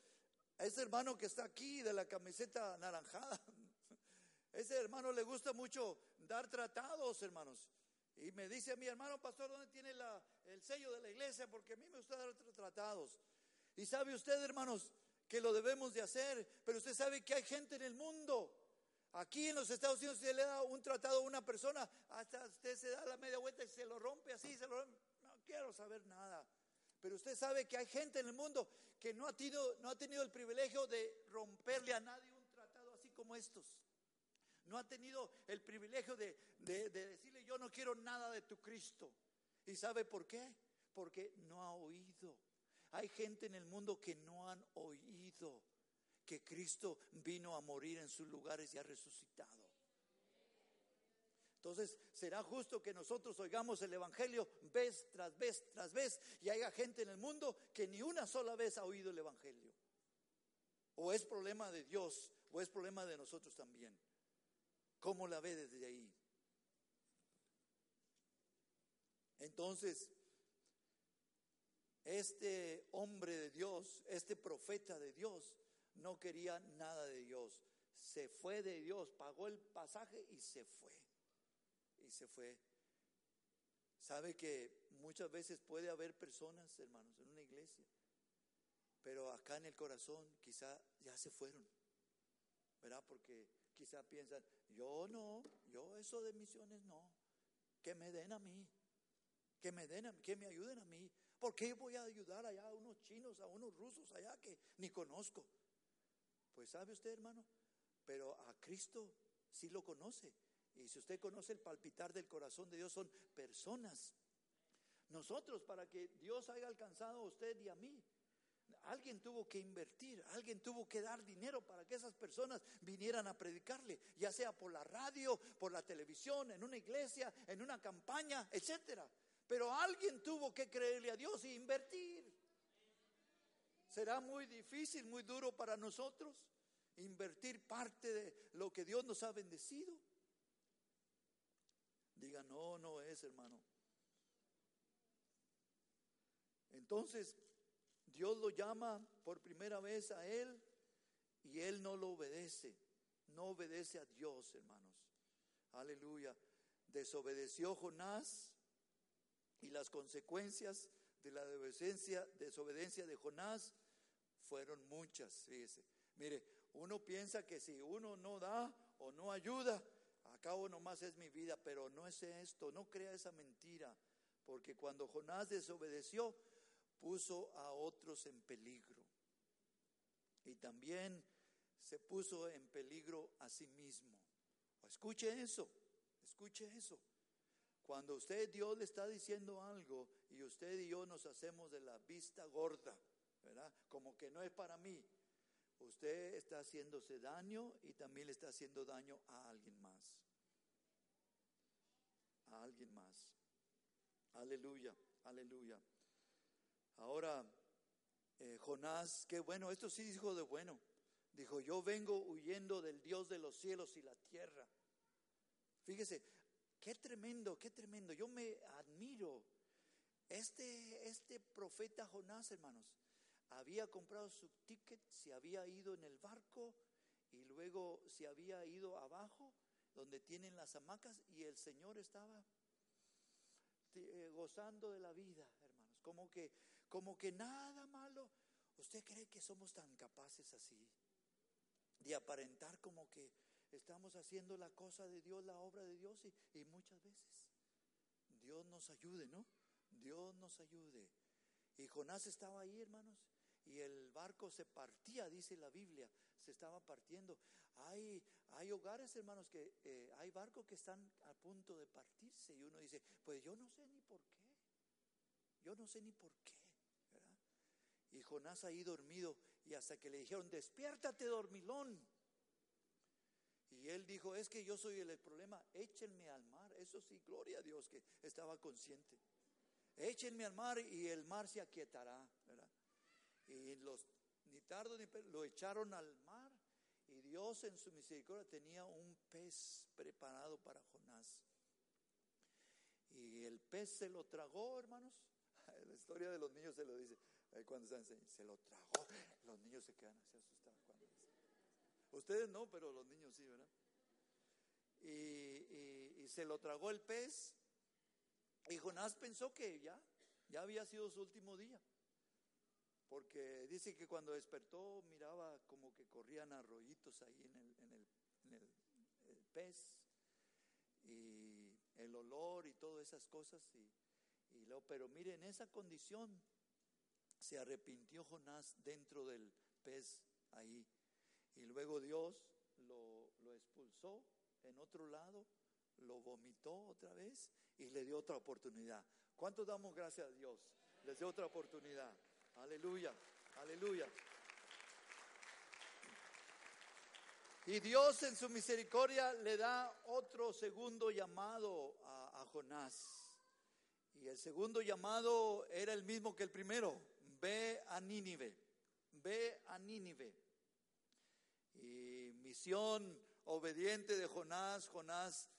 ese hermano que está aquí de la camiseta anaranjada, [laughs] ese hermano le gusta mucho dar tratados, hermanos. Y me dice a mi hermano pastor, ¿dónde tiene el sello de la iglesia? Porque a mí me gusta dar tratados. Y sabe usted, hermanos, que lo debemos de hacer, pero usted sabe que hay gente en el mundo. Aquí en los Estados Unidos se le da un tratado a una persona, hasta usted se da la media vuelta y se lo rompe así, se lo rompe. No quiero saber nada. Pero usted sabe que hay gente en el mundo que no ha tenido, no ha tenido el privilegio de romperle a nadie un tratado así como estos. No ha tenido el privilegio de, de decirle yo no quiero nada de tu Cristo. ¿Y sabe por qué? Porque no ha oído. Hay gente en el mundo que no han oído que Cristo vino a morir en sus lugares y ha resucitado. Entonces, será justo que nosotros oigamos el Evangelio vez tras vez tras vez y haya gente en el mundo que ni una sola vez ha oído el Evangelio. O es problema de Dios o es problema de nosotros también. ¿Cómo la ve desde ahí? Entonces, este hombre de Dios, este profeta de Dios, no quería nada de Dios. Se fue de Dios, pagó el pasaje y se fue. Y se fue. Sabe que muchas veces puede haber personas, hermanos, en una iglesia, pero acá en el corazón quizá ya se fueron. ¿Verdad? Porque quizá piensan, yo no, yo eso de misiones no, que me den a mí, que me den a mí, que me ayuden a mí. ¿Por qué voy a ayudar allá a unos chinos, a unos rusos allá que ni conozco? Pues sabe usted, hermano, pero a Cristo sí lo conoce. Y si usted conoce el palpitar del corazón de Dios, son personas. Nosotros, para que Dios haya alcanzado a usted y a mí, alguien tuvo que invertir, alguien tuvo que dar dinero para que esas personas vinieran a predicarle, ya sea por la radio, por la televisión, en una iglesia, en una campaña, etcétera. Pero alguien tuvo que creerle a Dios e invertir. Será muy difícil, muy duro para nosotros invertir parte de lo que Dios nos ha bendecido. Diga, no, no es, hermano. Entonces, Dios lo llama por primera vez a él y él no lo obedece. No obedece a Dios, hermanos. Aleluya. Desobedeció Jonás y las consecuencias de la desobediencia, desobediencia de Jonás fueron muchas, fíjese. Mire, uno piensa que si uno no da o no ayuda, acabo nomás es mi vida, pero no es esto, no crea esa mentira, porque cuando Jonás desobedeció, puso a otros en peligro. Y también se puso en peligro a sí mismo. Escuche eso, escuche eso. Cuando usted Dios le está diciendo algo y usted y yo nos hacemos de la vista gorda, ¿verdad? Como que no es para mí. Usted está haciéndose daño y también le está haciendo daño a alguien más. A alguien más. Aleluya, aleluya. Ahora, eh, Jonás, qué bueno, esto sí dijo de bueno. Dijo, yo vengo huyendo del Dios de los cielos y la tierra. Fíjese, Qué tremendo, qué tremendo. Yo me admiro. Este, este profeta Jonás, hermanos, había comprado su ticket, se había ido en el barco y luego se había ido abajo, donde tienen las hamacas, y el Señor estaba eh, gozando de la vida, hermanos. Como que, como que nada malo. ¿Usted cree que somos tan capaces así? De aparentar como que estamos haciendo la cosa de Dios, la obra de Dios y, muchas veces Dios nos ayude, ¿no? Dios nos ayude. Y Jonás estaba ahí, hermanos, y el barco se partía, dice la Biblia, se estaba partiendo. Hay, hay hogares, hermanos, que eh, hay barcos que están a punto de partirse y uno dice, pues yo no sé ni por qué, yo no sé ni por qué. Y Jonás ahí dormido y hasta que le dijeron, despiértate dormilón. Y él dijo, es que yo soy el problema, échenme al mar. Eso sí, gloria a Dios que estaba consciente. Échenme al mar y el mar se aquietará. Y los, ni tardo ni lo echaron al mar y Dios en su misericordia tenía un pez preparado para Jonás. Y el pez se lo tragó, hermanos. [laughs] La historia de los niños se lo dice. Cuando están se lo tragó. Los niños se quedan así asustados. Cuando Ustedes no, pero los niños sí, ¿verdad? Y, y se lo tragó el pez. Y Jonás pensó que ya, ya había sido su último día porque dice que cuando despertó miraba como que corrían arroyitos ahí en el, en el, en el, pez y el olor y todas esas cosas. Y, y luego, pero mire, en esa condición se arrepintió Jonás dentro del pez ahí. Y luego Dios lo, lo expulsó en otro lado, lo vomitó otra vez y le dio otra oportunidad. ¿Cuántos damos gracias a Dios? Les dio otra oportunidad. Aleluya, aleluya. Y Dios en su misericordia le da otro segundo llamado a, Jonás. Y el segundo llamado era el mismo que el primero. Ve a Nínive, ve a Nínive. Y misión obediente de Jonás, Jonás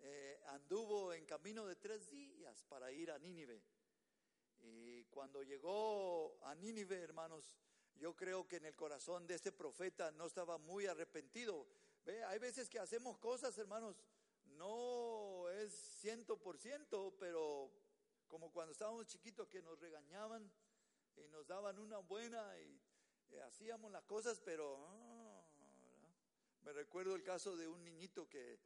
eh, anduvo en camino de tres días para ir a Nínive. Y cuando llegó a Nínive, hermanos, yo creo que en el corazón de este profeta no estaba muy arrepentido. ¿Ve? Hay veces que hacemos cosas, hermanos, no es ciento por ciento, pero como cuando estábamos chiquitos que nos regañaban y nos daban una buena y, hacíamos las cosas, pero ah, me recuerdo el caso de un niñito que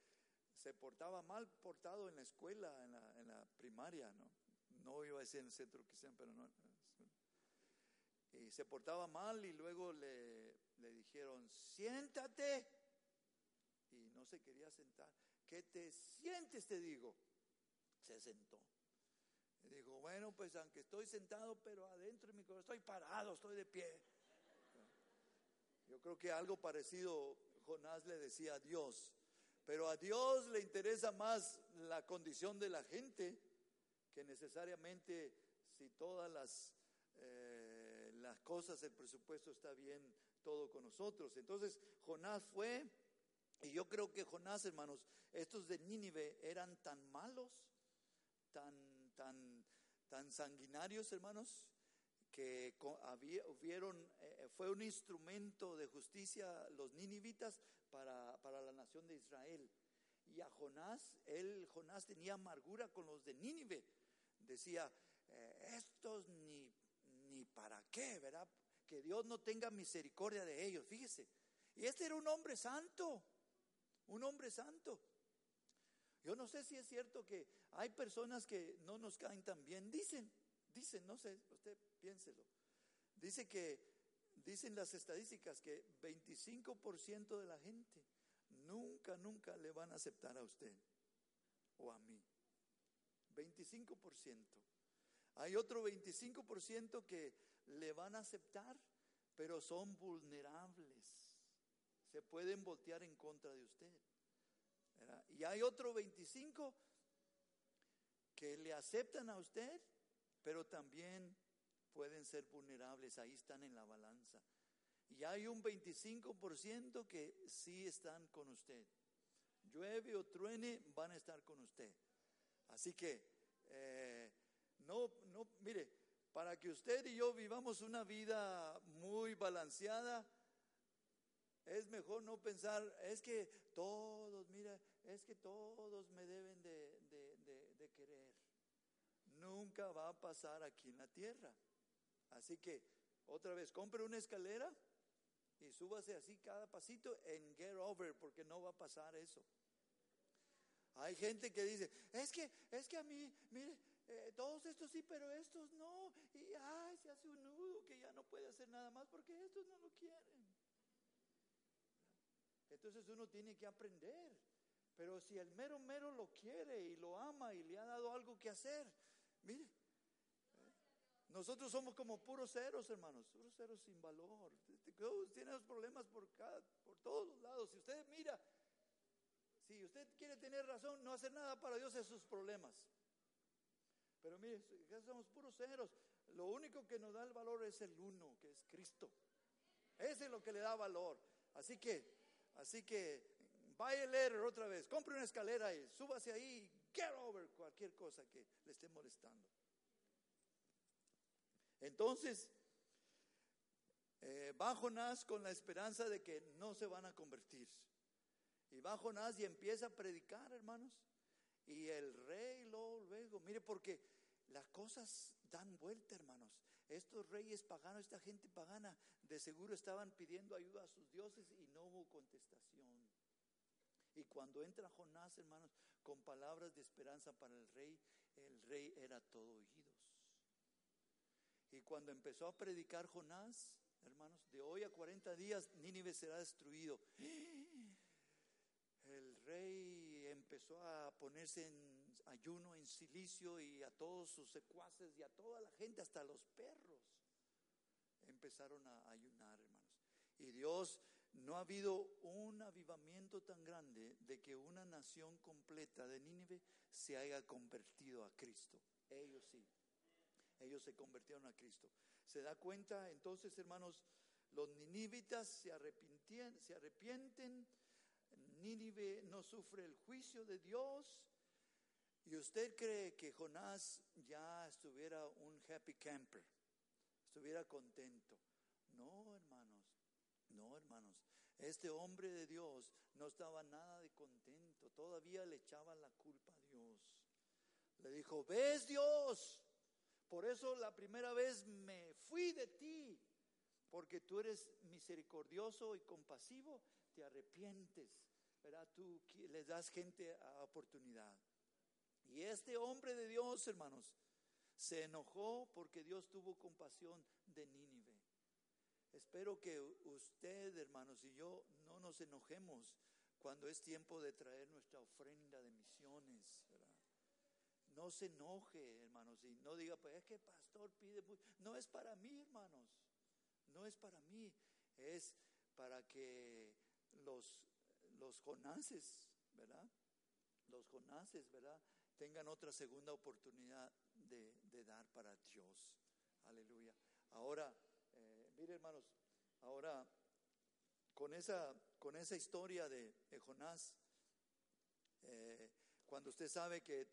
se portaba mal portado en la escuela, en la, en la primaria, ¿no? No iba a decir en el centro cristiano, pero no. Y se portaba mal y luego le, le dijeron, siéntate. Y no se quería sentar. ¿Qué te sientes? Te digo. Se sentó. Y dijo, bueno, pues aunque estoy sentado, pero adentro de mi corazón estoy parado, estoy de pie. Yo creo que algo parecido Jonás le decía a Dios, pero a Dios le interesa más la condición de la gente que necesariamente si todas las, eh, las cosas, el presupuesto está bien, todo con nosotros. Entonces Jonás fue, y yo creo que Jonás, hermanos, estos de Nínive eran tan malos, tan, tan, tan sanguinarios, hermanos, que hubieron, eh, fue un instrumento de justicia los ninivitas para, para la nación de Israel. Y a Jonás, él, Jonás tenía amargura con los de Nínive decía, eh, estos ni, ni para qué, ¿verdad? Que Dios no tenga misericordia de ellos, fíjese. Y este era un hombre santo, un hombre santo. Yo no sé si es cierto que hay personas que no nos caen tan bien. Dicen, dicen, no sé, usted piénselo. Dice que, dicen las estadísticas que 25% de la gente nunca, nunca le van a aceptar a usted o a mí. 25%. Hay otro 25% que le van a aceptar, pero son vulnerables. Se pueden voltear en contra de usted. Y hay otro 25 que le aceptan a usted, pero también pueden ser vulnerables. Ahí están en la balanza. Y hay un 25% que sí están con usted. Llueve o truene, van a estar con usted. Así que, eh, no, no, mire, para que usted y yo vivamos una vida muy balanceada, es mejor no pensar, es que todos, mira, es que todos me deben de, de, querer. Nunca va a pasar aquí en la tierra. Así que, otra vez, compre una escalera y súbase así cada pasito en get over, porque no va a pasar eso. Hay gente que dice, es que, es que a mí, mire, eh, todos estos sí, pero estos no. Y ay, se hace un nudo que ya no puede hacer nada más porque estos no lo quieren. Entonces uno tiene que aprender. Pero si el mero mero lo quiere y lo ama y le ha dado algo que hacer, mire, nosotros somos como puros ceros, hermanos, puros ceros sin valor. Tiene problemas por, cada, por todos los lados. Si usted mira, si usted quiere tener razón, no hacer nada para Dios es sus problemas. Pero mire, somos puros ceros. Lo único que nos da el valor es el uno, que es Cristo. Ese es lo que le da valor. Así que, así que, vaya leer otra vez, compre una escalera y súbase ahí, get over cualquier cosa que le esté molestando. Entonces, eh, va Jonás con la esperanza de que no se van a convertir. Y va Jonás y empieza a predicar, hermanos. Y el rey luego, luego, mire, porque las cosas dan vuelta, hermanos. Estos reyes paganos, esta gente pagana, de seguro estaban pidiendo ayuda a sus dioses y no hubo contestación. Y cuando entra Jonás, hermanos, con palabras de esperanza para el rey, el rey era todo oídos. Y cuando empezó a predicar Jonás, hermanos, de hoy a 40 días Nínive será destruido. Rey empezó a ponerse en ayuno, en silicio, y a todos sus secuaces y a toda la gente, hasta los perros, empezaron a ayunar, hermanos. Y Dios, no ha habido un avivamiento tan grande de que una nación completa de Nínive se haya convertido a Cristo. Ellos sí ellos se convirtieron a Cristo. ¿Se da cuenta? Entonces, hermanos, los ninivitas se se arrepienten, Nínive no sufre el juicio de Dios. ¿Y usted cree que Jonás ya estuviera un happy camper? Estuviera contento. No, hermanos, no, hermanos. Este hombre de Dios no estaba nada de contento. Todavía le echaba la culpa a Dios. Le dijo, ¿ves Dios? Por eso la primera vez me fui de ti, porque tú eres misericordioso y compasivo, te arrepientes, ¿verdad? Tú les das gente oportunidad. Y este hombre de Dios, hermanos, se enojó porque Dios tuvo compasión de Nínive. Espero que usted, hermanos, y yo no nos enojemos cuando es tiempo de traer nuestra ofrenda de misiones. No se enoje, hermanos, y no diga, pues es que pastor pide, no es para mí, hermanos, no es para mí, es para que los, los jonases, ¿verdad? Los jonases, ¿verdad? Tengan otra segunda oportunidad de, dar para Dios. Aleluya. Ahora, eh, mire hermanos, ahora con esa, con esa historia de, Jonás, eh, cuando usted sabe que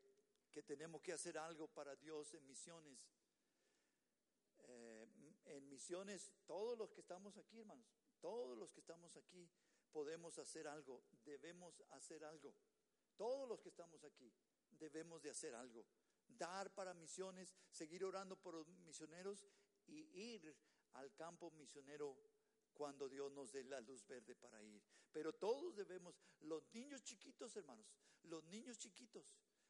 que tenemos que hacer algo para Dios en misiones. Eh, en misiones, todos los que estamos aquí, hermanos, todos los que estamos aquí podemos hacer algo, debemos hacer algo. Todos los que estamos aquí debemos de hacer algo. Dar para misiones, seguir orando por los misioneros y ir al campo misionero cuando Dios nos dé la luz verde para ir. Pero todos debemos, los niños chiquitos, hermanos, los niños chiquitos,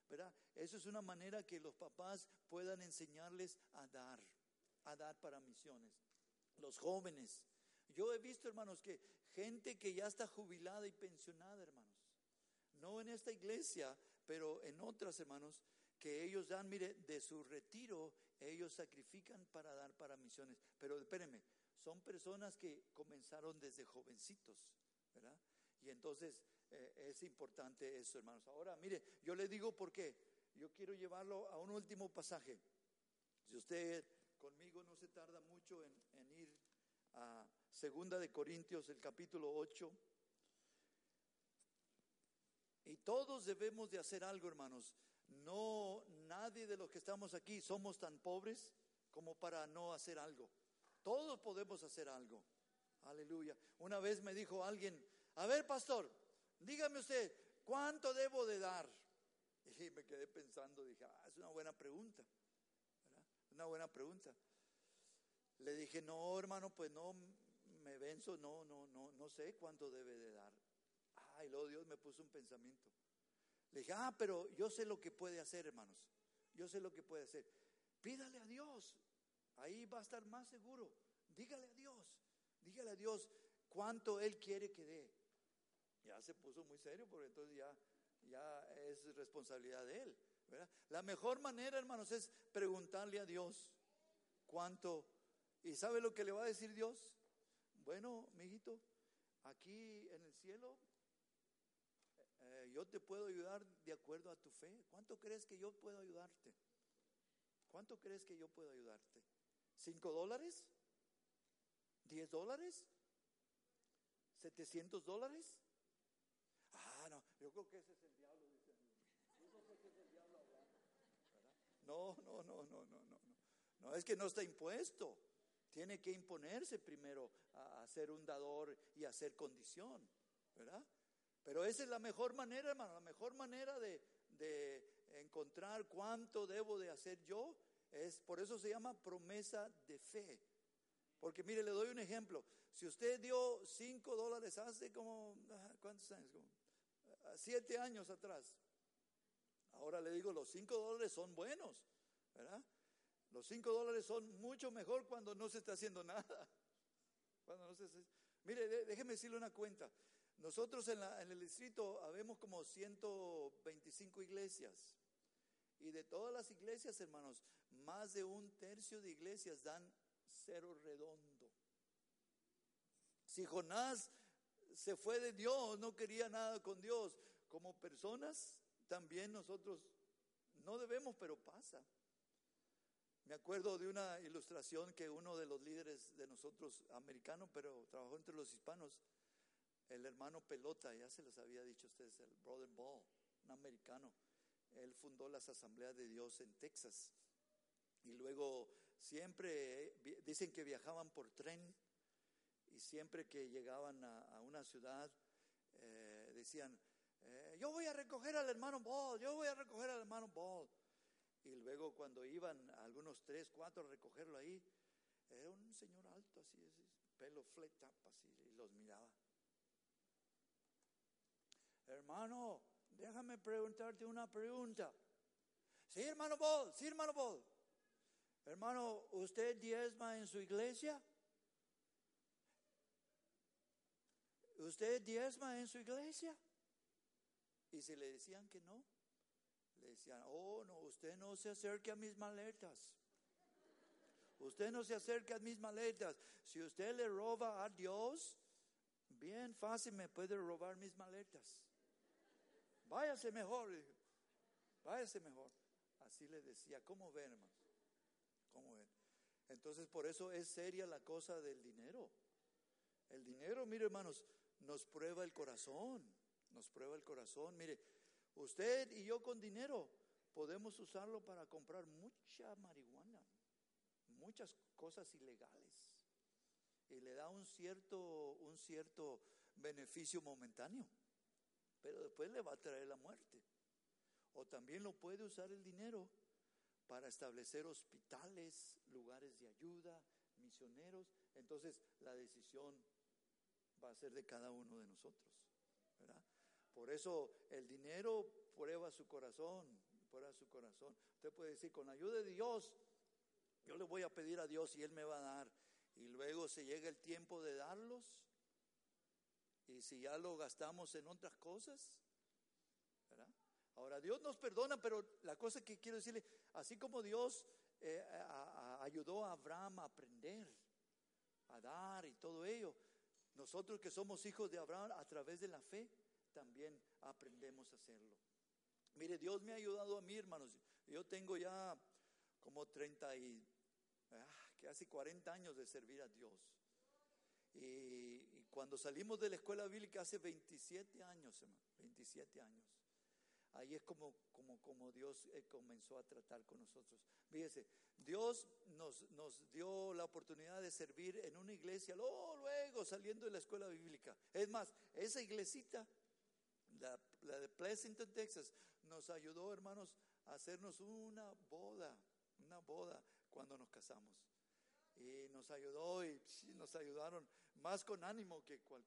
¿verdad? Eso es una manera que los papás puedan enseñarles a dar, a dar para misiones. Los jóvenes. Yo he visto, hermanos, que gente que ya está jubilada y pensionada, hermanos. No en esta iglesia, pero en otras, hermanos, que ellos dan, mire, de su retiro, ellos sacrifican para dar para misiones. Pero espérenme, son personas que comenzaron desde jovencitos, ¿verdad? Y entonces eh, es importante eso, hermanos. Ahora, mire, yo le digo por qué. Yo quiero llevarlo a un último pasaje. Si usted conmigo no se tarda mucho en, en ir a Segunda de Corintios, el capítulo 8. Y todos debemos de hacer algo, hermanos. No, nadie de los que estamos aquí somos tan pobres como para no hacer algo. Todos podemos hacer algo. Aleluya. Una vez me dijo alguien, a ver, pastor, dígame usted, ¿cuánto debo de dar? Y me quedé pensando, dije, ah, es una buena pregunta, Una buena pregunta. Le dije, no, hermano, pues no, me venzo, no, no, no, no sé cuánto debe de dar. Ah, y luego Dios me puso un pensamiento. Le dije, ah, pero yo sé lo que puede hacer, hermanos. yo sé lo que puede hacer. Pídale a Dios, ahí va a estar más seguro. Dígale a Dios, dígale a Dios cuánto Él quiere que dé. Ya se puso muy serio porque entonces ya, ya es responsabilidad de Él. La mejor manera, hermanos, es preguntarle a Dios cuánto. ¿Y sabe lo que le va a decir Dios? Bueno, mijito, aquí en el cielo eh, yo te puedo ayudar de acuerdo a tu fe. ¿Cuánto crees que yo puedo ayudarte? ¿Cuánto crees que yo puedo ayudarte? ¿Cinco dólares? ¿Diez dólares? ¿Setecientos dólares? Ah, no, yo creo que ese es el diablo, dice. Hablando. No, no, no, no, no, no. No, es que no está impuesto. Tiene que imponerse primero a, a ser un dador y a hacer condición, ¿verdad? Pero esa es la mejor manera, hermano, la mejor manera de, encontrar cuánto debo de hacer yo. Es, por eso se llama promesa de fe. Porque mire, le doy un ejemplo. Si usted dio cinco dólares hace como, ah, ¿cuántos años? Ah, siete años atrás. Ahora le digo, los cinco dólares son buenos, ¿verdad? Los cinco dólares son mucho mejor cuando no se está haciendo nada. [laughs] Cuando no se, mire, déjeme decirle una cuenta. Nosotros en, el distrito habemos como 125 iglesias. Y de todas las iglesias, hermanos, más de un tercio de iglesias dan cero redondo. Si Jonás se fue de Dios, no quería nada con Dios, como personas, también nosotros no debemos, pero pasa. Me acuerdo de una ilustración que uno de los líderes de nosotros, americano, pero trabajó entre los hispanos, el hermano Pelota, ya se los había dicho a ustedes, el Brother Ball, un americano. Él fundó las asambleas de Dios en Texas. Y luego siempre eh, dicen que viajaban por tren y siempre que llegaban a, una ciudad eh, decían, eh, yo voy a recoger al hermano Ball, yo voy a recoger al hermano Ball. Y luego cuando iban algunos tres, cuatro a recogerlo ahí, era un señor alto así, pelo flat así, y los miraba. Hermano, déjame preguntarte una pregunta. Sí, hermano Paul, sí, hermano Paul. Hermano, ¿usted diezma en su iglesia? ¿Usted diezma en su iglesia? Y si le decían que no, le decían, oh, no, usted no se acerque a mis maletas. Usted no se acerque a mis maletas. Si usted le roba a Dios, bien fácil me puede robar mis maletas. Váyase mejor, váyase mejor. Así le decía, ¿cómo ven, hermanos? ¿Cómo? Entonces, por eso es seria la cosa del dinero. El dinero, mire, hermanos, nos prueba el corazón, nos prueba el corazón. Mire, usted y yo con dinero podemos usarlo para comprar mucha marihuana, muchas cosas ilegales. Y le da un cierto, un cierto beneficio momentáneo pero después le va a traer la muerte. O también lo puede usar el dinero para establecer hospitales, lugares de ayuda, misioneros. Entonces la decisión va a ser de cada uno de nosotros. Por eso el dinero prueba su corazón, prueba su corazón. Usted puede decir, con la ayuda de Dios, yo le voy a pedir a Dios y Él me va a dar. Y luego se llega el tiempo de darlos y si ya lo gastamos en otras cosas. Ahora, Dios nos perdona, pero la cosa que quiero decirle, así como Dios eh, ayudó a Abraham a aprender, a dar y todo ello, nosotros que somos hijos de Abraham a través de la fe, también aprendemos a hacerlo. Mire, Dios me ha ayudado a mí, hermanos. Yo tengo ya como 30 y ah, casi 40 años de servir a Dios. Y, cuando salimos de la escuela bíblica hace 27 años, 27 años, ahí es como, como, como Dios eh, comenzó a tratar con nosotros. Fíjese, Dios nos, nos dio la oportunidad de servir en una iglesia, luego, luego saliendo de la escuela bíblica. Es más, esa iglesita, la, de Pleasanton, Texas, nos ayudó, hermanos, a hacernos una boda, una boda cuando nos casamos y nos ayudó y nos ayudaron más con ánimo que con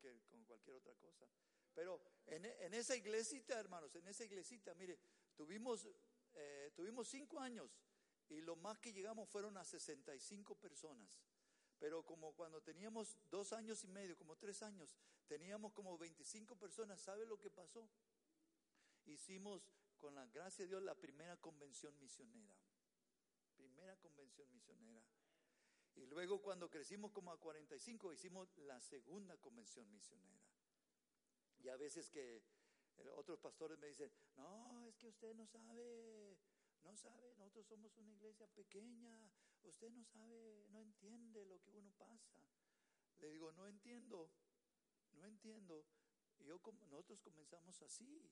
cualquier otra cosa. Pero en, en esa iglesita, hermanos, en esa iglesita, mire, tuvimos eh, tuvimos cinco años y lo más que llegamos fueron a 65 personas. Pero como cuando teníamos dos años y medio, como tres años, teníamos como 25 personas, ¿sabe lo que pasó? Hicimos, con la gracia de Dios, la primera convención misionera. Primera convención misionera. Y luego cuando crecimos como a 45, hicimos la segunda convención misionera. Y a veces que eh, otros pastores me dicen, no, es que usted no sabe, no sabe, nosotros somos una iglesia pequeña, usted no sabe, no entiende lo que uno pasa. Le digo, no entiendo, no entiendo. Y yo, nosotros comenzamos así,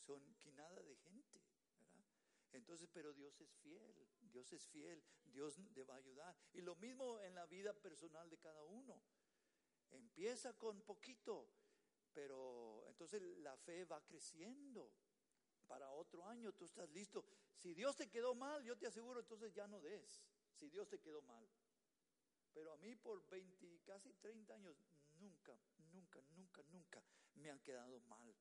son quinada de gente, ¿verdad? Entonces, pero Dios es fiel, Dios es fiel, Dios te va a ayudar. Y lo mismo en la vida personal de cada uno. Empieza con poquito, pero entonces la fe va creciendo. Para otro año tú estás listo. Si Dios te quedó mal, yo te aseguro, entonces ya no des. Si Dios te quedó mal. Pero a mí por 20, casi 30 años, nunca, nunca, nunca, nunca me han quedado mal.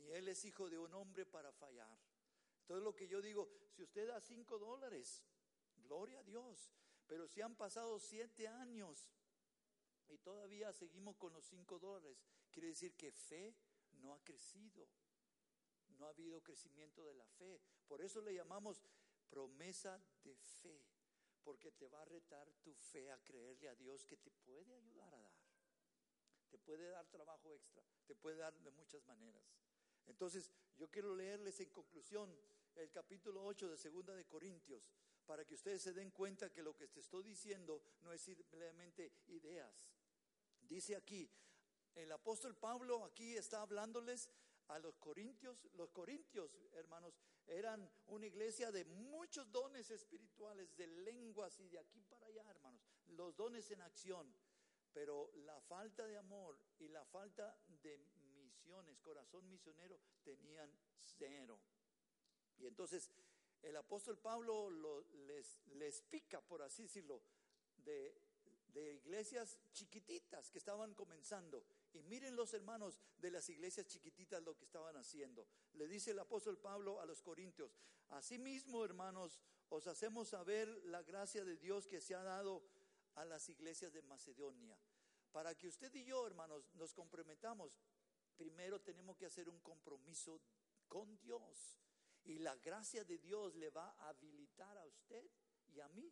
Ni él es hijo de un hombre para fallar. Entonces lo que yo digo, si usted da 5 dólares, gloria a Dios. Pero si han pasado siete años y todavía seguimos con los cinco dólares, quiere decir que fe no ha crecido. No ha habido crecimiento de la fe. Por eso le llamamos promesa de fe, porque te va a retar tu fe a creerle a Dios que te puede ayudar a dar. Te puede dar trabajo extra, te puede dar de muchas maneras. Entonces, yo quiero leerles en conclusión el capítulo 8 de Segunda de Corintios, para que ustedes se den cuenta que lo que te estoy diciendo no es simplemente ideas, Dice aquí, el apóstol Pablo aquí está hablándoles a los corintios. Los corintios, hermanos, eran una iglesia de muchos dones espirituales, de lenguas y de aquí para allá, hermanos. Los dones en acción. Pero la falta de amor y la falta de corazón misionero, tenían cero. Y entonces el apóstol Pablo les, les pica, por así decirlo, de de iglesias chiquititas que estaban comenzando. Y miren los hermanos de las iglesias chiquititas lo que estaban haciendo. Le dice el apóstol Pablo a los corintios, asimismo hermanos, os hacemos saber la gracia de Dios que se ha dado a las iglesias de Macedonia. Para que usted y yo, hermanos, nos comprometamos, primero tenemos que hacer un compromiso con Dios. Y la gracia de Dios le va a habilitar a usted y a mí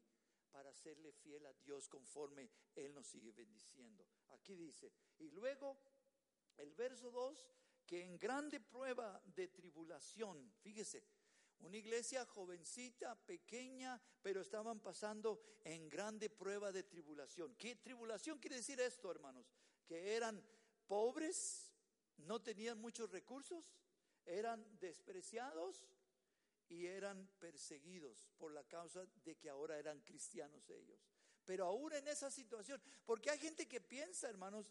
para serle fiel a Dios conforme Él nos sigue bendiciendo. Aquí dice, y luego el verso 2, que en grande prueba de tribulación, fíjese, una iglesia jovencita, pequeña, pero estaban pasando en grande prueba de tribulación. ¿Qué tribulación quiere decir esto, hermanos? Que eran pobres, no tenían muchos recursos, eran despreciados, y eran perseguidos por la causa de que ahora eran cristianos ellos. Pero aún en esa situación, porque hay gente que piensa, hermanos,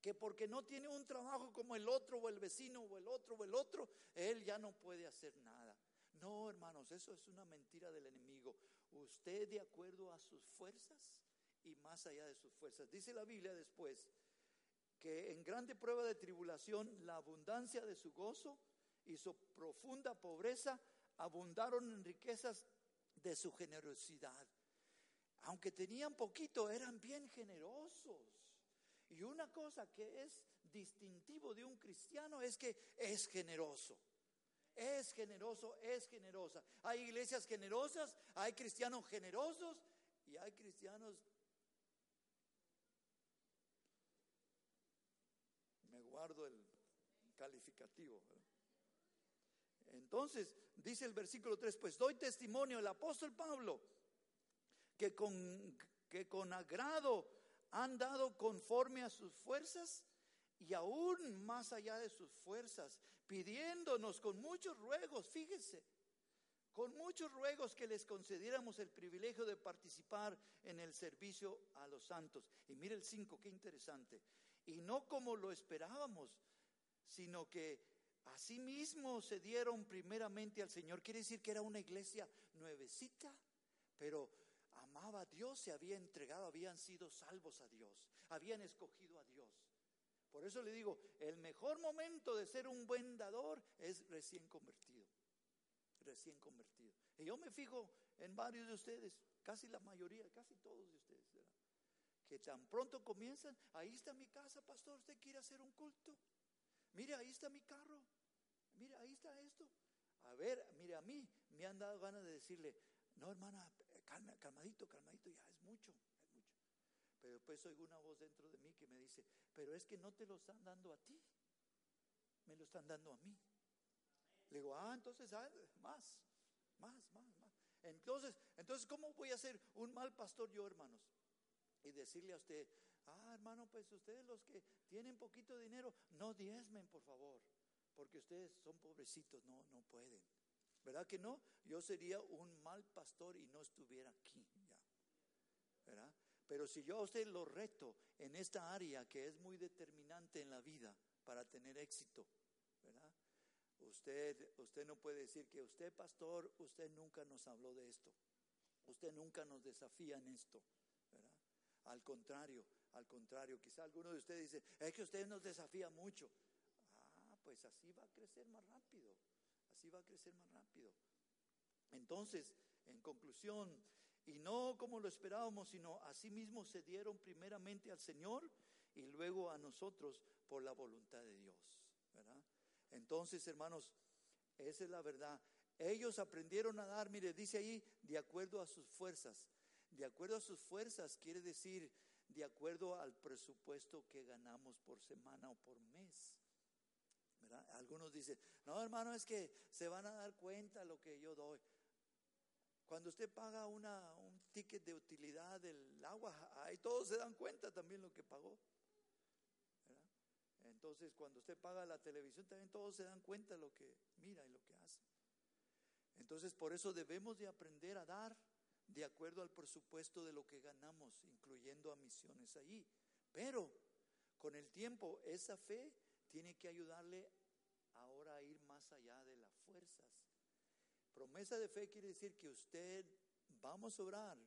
que porque no tiene un trabajo como el otro o el vecino o el otro o el otro, él ya no puede hacer nada. No, hermanos, eso es una mentira del enemigo. Usted de acuerdo a sus fuerzas y más allá de sus fuerzas. Dice la Biblia después que en grande prueba de tribulación la abundancia de su gozo y su profunda pobreza abundaron en riquezas de su generosidad. Aunque tenían poquito, eran bien generosos. Y una cosa que es distintivo de un cristiano es que es generoso. Es generoso, es generosa. Hay iglesias generosas, hay cristianos generosos y hay cristianos... Me el calificativo. Entonces, dice el versículo 3, pues doy testimonio el apóstol Pablo que con, que con agrado han dado conforme a sus fuerzas y aún más allá de sus fuerzas, pidiéndonos con muchos ruegos, fíjese, con muchos ruegos que les concediéramos el privilegio de participar en el servicio a los santos. Y mire el 5, qué interesante. Y no como lo esperábamos, sino que Asimismo se dieron primeramente al Señor. Quiere decir que era una iglesia nuevecita, pero amaba a Dios, se había entregado, habían sido salvos a Dios, habían escogido a Dios. Por eso le digo, el mejor momento de ser un buen dador es recién convertido. recién convertidos. Y yo me fijo en varios de ustedes, casi la mayoría, casi todos de ustedes, que tan pronto comienzan, ahí está mi casa, pastor, usted quiere hacer un culto. Mire, ahí está mi carro. Mire, ahí está esto. A ver, mire, a mí me han dado ganas de decirle, no, hermana, calma, calmadito, calmadito, ya es mucho, es mucho. Pero después oigo una voz dentro de mí que me dice, pero es que no te lo están dando a ti, me lo están dando a mí. Le digo, ah, entonces, ah, más, más, más, más. Entonces, entonces, ¿cómo voy a ser un mal pastor yo, hermanos? Y decirle a usted, ah, hermano, pues ustedes los que tienen poquito dinero, no diezmen, por favor, porque ustedes son pobrecitos, no, no pueden. ¿Verdad que no? Yo sería un mal pastor y no estuviera aquí ya. ¿Verdad? Pero si yo a usted lo reto en esta área que es muy determinante en la vida para tener éxito, ¿verdad? Usted, usted no puede decir que usted, pastor, usted nunca nos habló de esto. Usted nunca nos desafía en esto. Al contrario, al contrario, quizá alguno de ustedes dice, es que usted nos desafía mucho. Ah, pues así va a crecer más rápido así va a crecer más rápido. Entonces, en conclusión, y no como lo esperábamos, sino así mismo se dieron primeramente al Señor y luego a nosotros por la voluntad de Dios. Entonces, hermanos, esa es la verdad. Ellos aprendieron a dar, mire, dice ahí, de acuerdo a sus fuerzas. De acuerdo a sus fuerzas quiere decir de acuerdo al presupuesto que ganamos por semana o por mes. Algunos dicen, no hermano, es que se van a dar cuenta lo que yo doy. Cuando usted paga una, un ticket de utilidad del agua, ahí todos se dan cuenta también lo que pagó. Entonces, cuando usted paga la televisión, también todos se dan cuenta lo que mira y lo que hace. Entonces, por eso debemos de aprender a dar de acuerdo al presupuesto de lo que ganamos, incluyendo a misiones allí. Pero con el tiempo, esa fe tiene que ayudarle ahora a ir más allá de las fuerzas. Promesa de fe quiere decir que usted vamos a orar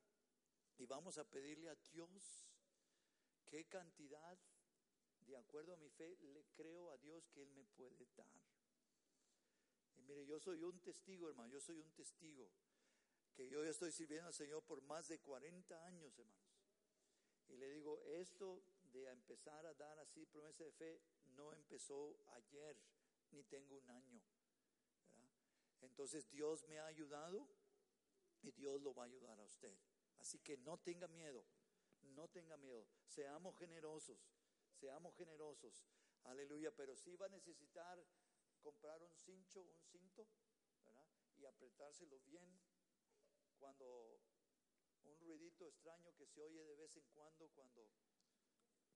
y vamos a pedirle a Dios qué cantidad, de acuerdo a mi fe, le creo a Dios que Él me puede dar. Y mire, yo soy un testigo, hermano, yo soy un testigo que yo ya estoy sirviendo al Señor por más de 40 años, hermanos. Y le digo, esto de empezar a dar así promesa de fe no empezó ayer, ni tengo un año. Entonces Dios me ha ayudado y Dios lo va a ayudar a usted. Así que no tenga miedo, no tenga miedo. Seamos generosos, seamos generosos. Aleluya, pero sí va a necesitar comprar un cincho, un cinto, ¿verdad? Y apretárselo bien cuando un ruidito extraño que se oye de vez en cuando, cuando,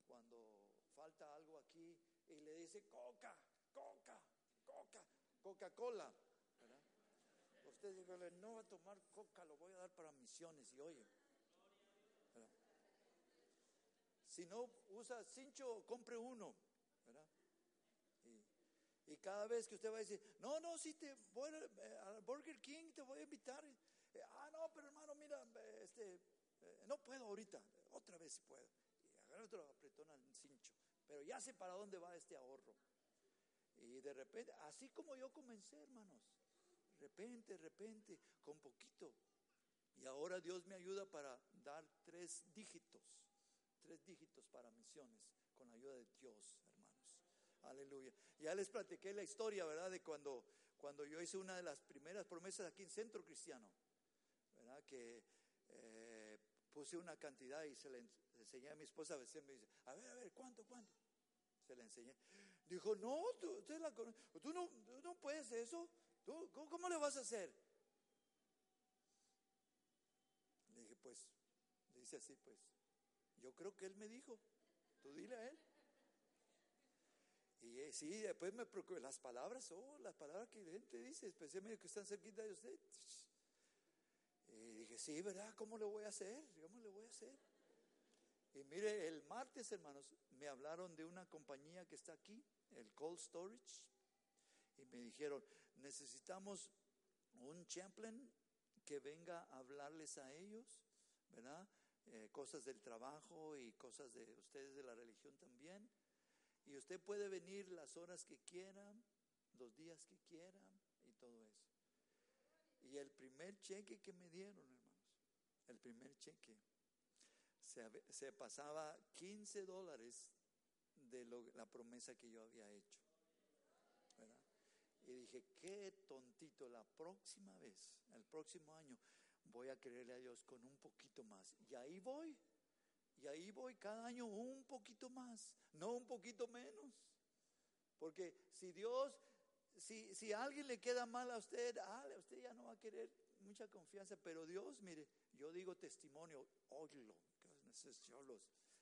cuando falta algo aquí y le dice coca, coca, coca, Coca-Cola. Usted dígale, no va a tomar coca, lo voy a dar para misiones y oye. Si no usa cincho, compre uno. Y, cada vez que usted va a decir, no, no, si te voy a, Burger King, te voy a invitar. Eh, ah, no, pero hermano, mira, este, eh, no puedo ahorita, otra vez si puedo. Y agarra otro apretón al cincho. Pero ya sé para dónde va este ahorro. Y de repente, así como yo comencé, hermanos, repente, de repente, con poquito. Y ahora Dios me ayuda para dar tres dígitos, tres dígitos para misiones, con la ayuda de Dios, hermanos. Aleluya. Ya les platiqué la historia, ¿verdad? De cuando, cuando yo hice una de las primeras promesas aquí en Centro Cristiano, Que eh, puse una cantidad y se le enseñé a mi esposa, a veces me dice, a ver, a ver, ¿cuánto, cuánto? Se le enseñé. Dijo, no, tú, tú, no, no puedes eso. ¿Tú, cómo, le vas a hacer? Le dije, pues, dice así, pues, yo creo que él me dijo, tú dile a él. Y eh, sí, después me preocupé, las palabras, oh, las palabras que la gente dice, especialmente que están cerquita de usted. Y dije, sí, ¿verdad? ¿Cómo le voy a hacer? ¿Cómo le voy a hacer? Y mire, el martes, hermanos, me hablaron de una compañía que está aquí, el Cold Storage, y me dijeron, necesitamos un chaplain que venga a hablarles a ellos, ¿verdad? Eh, cosas del trabajo y cosas de ustedes de la religión también. Y usted puede venir las horas que quiera, los días que quiera y el primer cheque que me dieron, hermanos, el primer cheque, se, se pasaba 15 dólares de la promesa que yo había hecho. Y dije, qué tontito, la próxima vez, el próximo año, voy a creerle a Dios con un poquito más. Y ahí voy, y ahí voy cada año un poquito más, no un poquito menos. Porque si Dios, si, si alguien le queda mal a usted, ah, usted ya no va a querer mucha confianza, pero Dios, mire, yo digo testimonio, óiglo,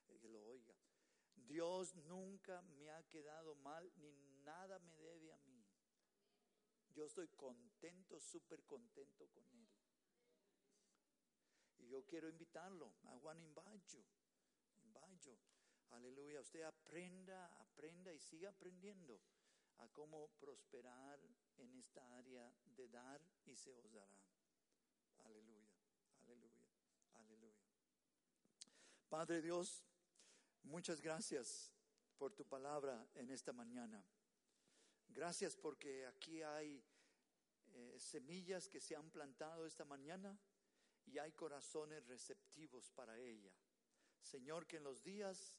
que que lo oiga. Dios nunca me ha quedado mal, ni nada me debe a mí. Yo estoy contento, súper contento con Él. Y yo quiero invitarlo. a Juan invite Aleluya. Usted aprenda, aprenda y siga aprendiendo a cómo prosperar en esta área de dar y se os dará. Aleluya, aleluya, aleluya. Padre Dios, muchas gracias por tu palabra en esta mañana. Gracias porque aquí hay eh, semillas que se han plantado esta mañana y hay corazones receptivos para ella. Señor, que en los días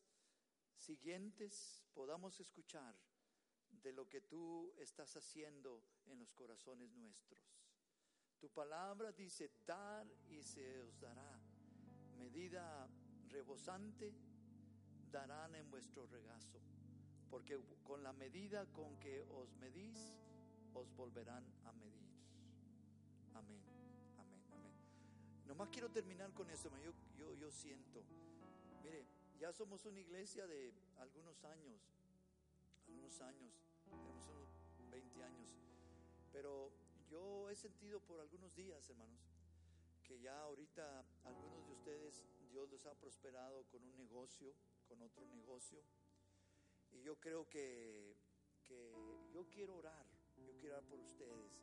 siguientes podamos escuchar de lo que tú estás haciendo en los corazones nuestros. Tu palabra dice, dar y se os dará. Medida rebosante darán en vuestro regazo, porque con la medida con que os medís, os volverán a medir. Amén, amén, amén. Nomás quiero terminar con eso, yo, yo, yo siento, mire, ya somos una iglesia de algunos años, algunos años, tenemos unos 20 años, pero yo he sentido por algunos días, hermanos, que ya ahorita algunos de ustedes Dios los ha prosperado con un negocio, con otro negocio, y yo creo que, que yo quiero orar, yo quiero orar por ustedes.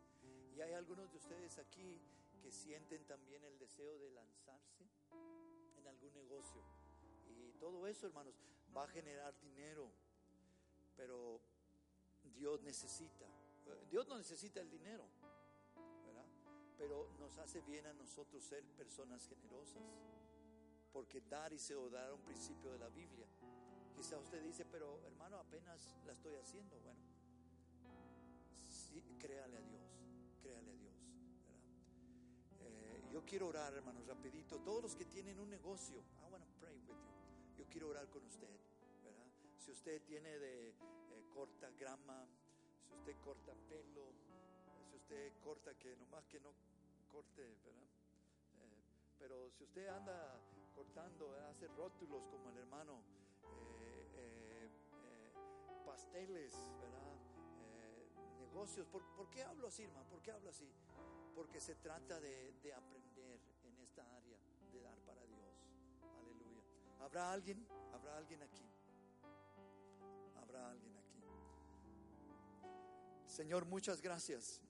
Y hay algunos de ustedes aquí que sienten también el deseo de lanzarse en algún negocio. Y todo eso, hermanos, va a generar dinero. Pero Dios necesita. Dios no necesita el dinero, ¿verdad? Pero nos hace bien a nosotros ser personas generosas. Porque dar y se dar un principio de la Biblia. Quizá usted dice, pero hermano, apenas la estoy haciendo. Bueno, sí, créale a Dios, créale a Dios. Eh, yo quiero orar, hermanos, rapidito. Todos los que tienen un negocio, I want to pray with you. Yo quiero orar con usted. Si usted tiene de eh, corta grama, si usted corta pelo, si usted corta que nomás que no corte, ¿verdad? Eh, pero si usted anda cortando, hace rótulos como el hermano, pasteles, ¿verdad? negocios. ¿Por, ¿Por, qué hablo así, hermano? ¿Por qué hablo así? Porque se trata de, de aprender en esta área, de dar para Dios. Aleluya. ¿Habrá alguien? ¿Habrá alguien aquí? ¿Habrá alguien? Señor, muchas gracias.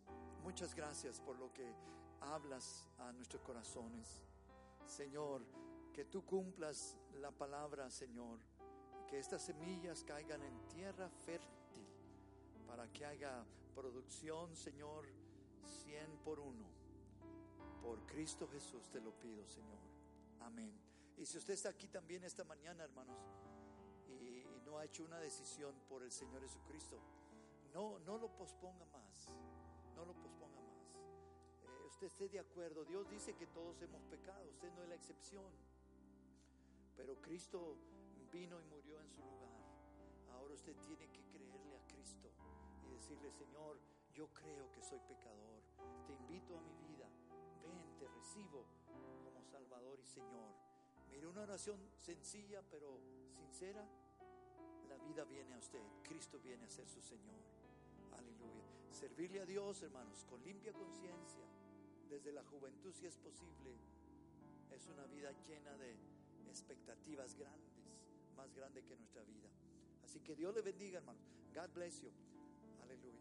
Muchas gracias por lo que hablas a nuestros corazones. Señor, que tú cumplas la palabra, Señor. Que estas semillas caigan en tierra fértil para que haya producción, Señor, cien por uno. Por Cristo Jesús te lo pido, Señor. Amén. Y si usted está aquí también esta mañana, hermanos, y, no ha hecho una decisión por el Señor Jesucristo, no, no lo posponga más. No lo posponga más. Eh, usted esté de acuerdo. Dios dice que todos hemos pecado. Usted no es la excepción. Pero Cristo vino y murió en su lugar. Ahora usted tiene que creerle a Cristo y decirle, Señor, yo creo que soy pecador. Te invito a mi vida. Ven, te recibo como Salvador y Señor. Mire, una oración sencilla pero sincera. La vida viene a usted. Cristo viene a ser su Señor. Aleluya. Servirle a Dios, hermanos, con limpia conciencia, desde la juventud si es posible, es una vida llena de expectativas grandes, más grande que nuestra vida. Así que Dios le bendiga, hermanos. God bless you. Aleluya.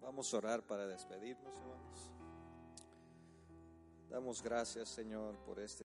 Vamos a orar para despedirnos, hermanos. Damos gracias, Señor, por este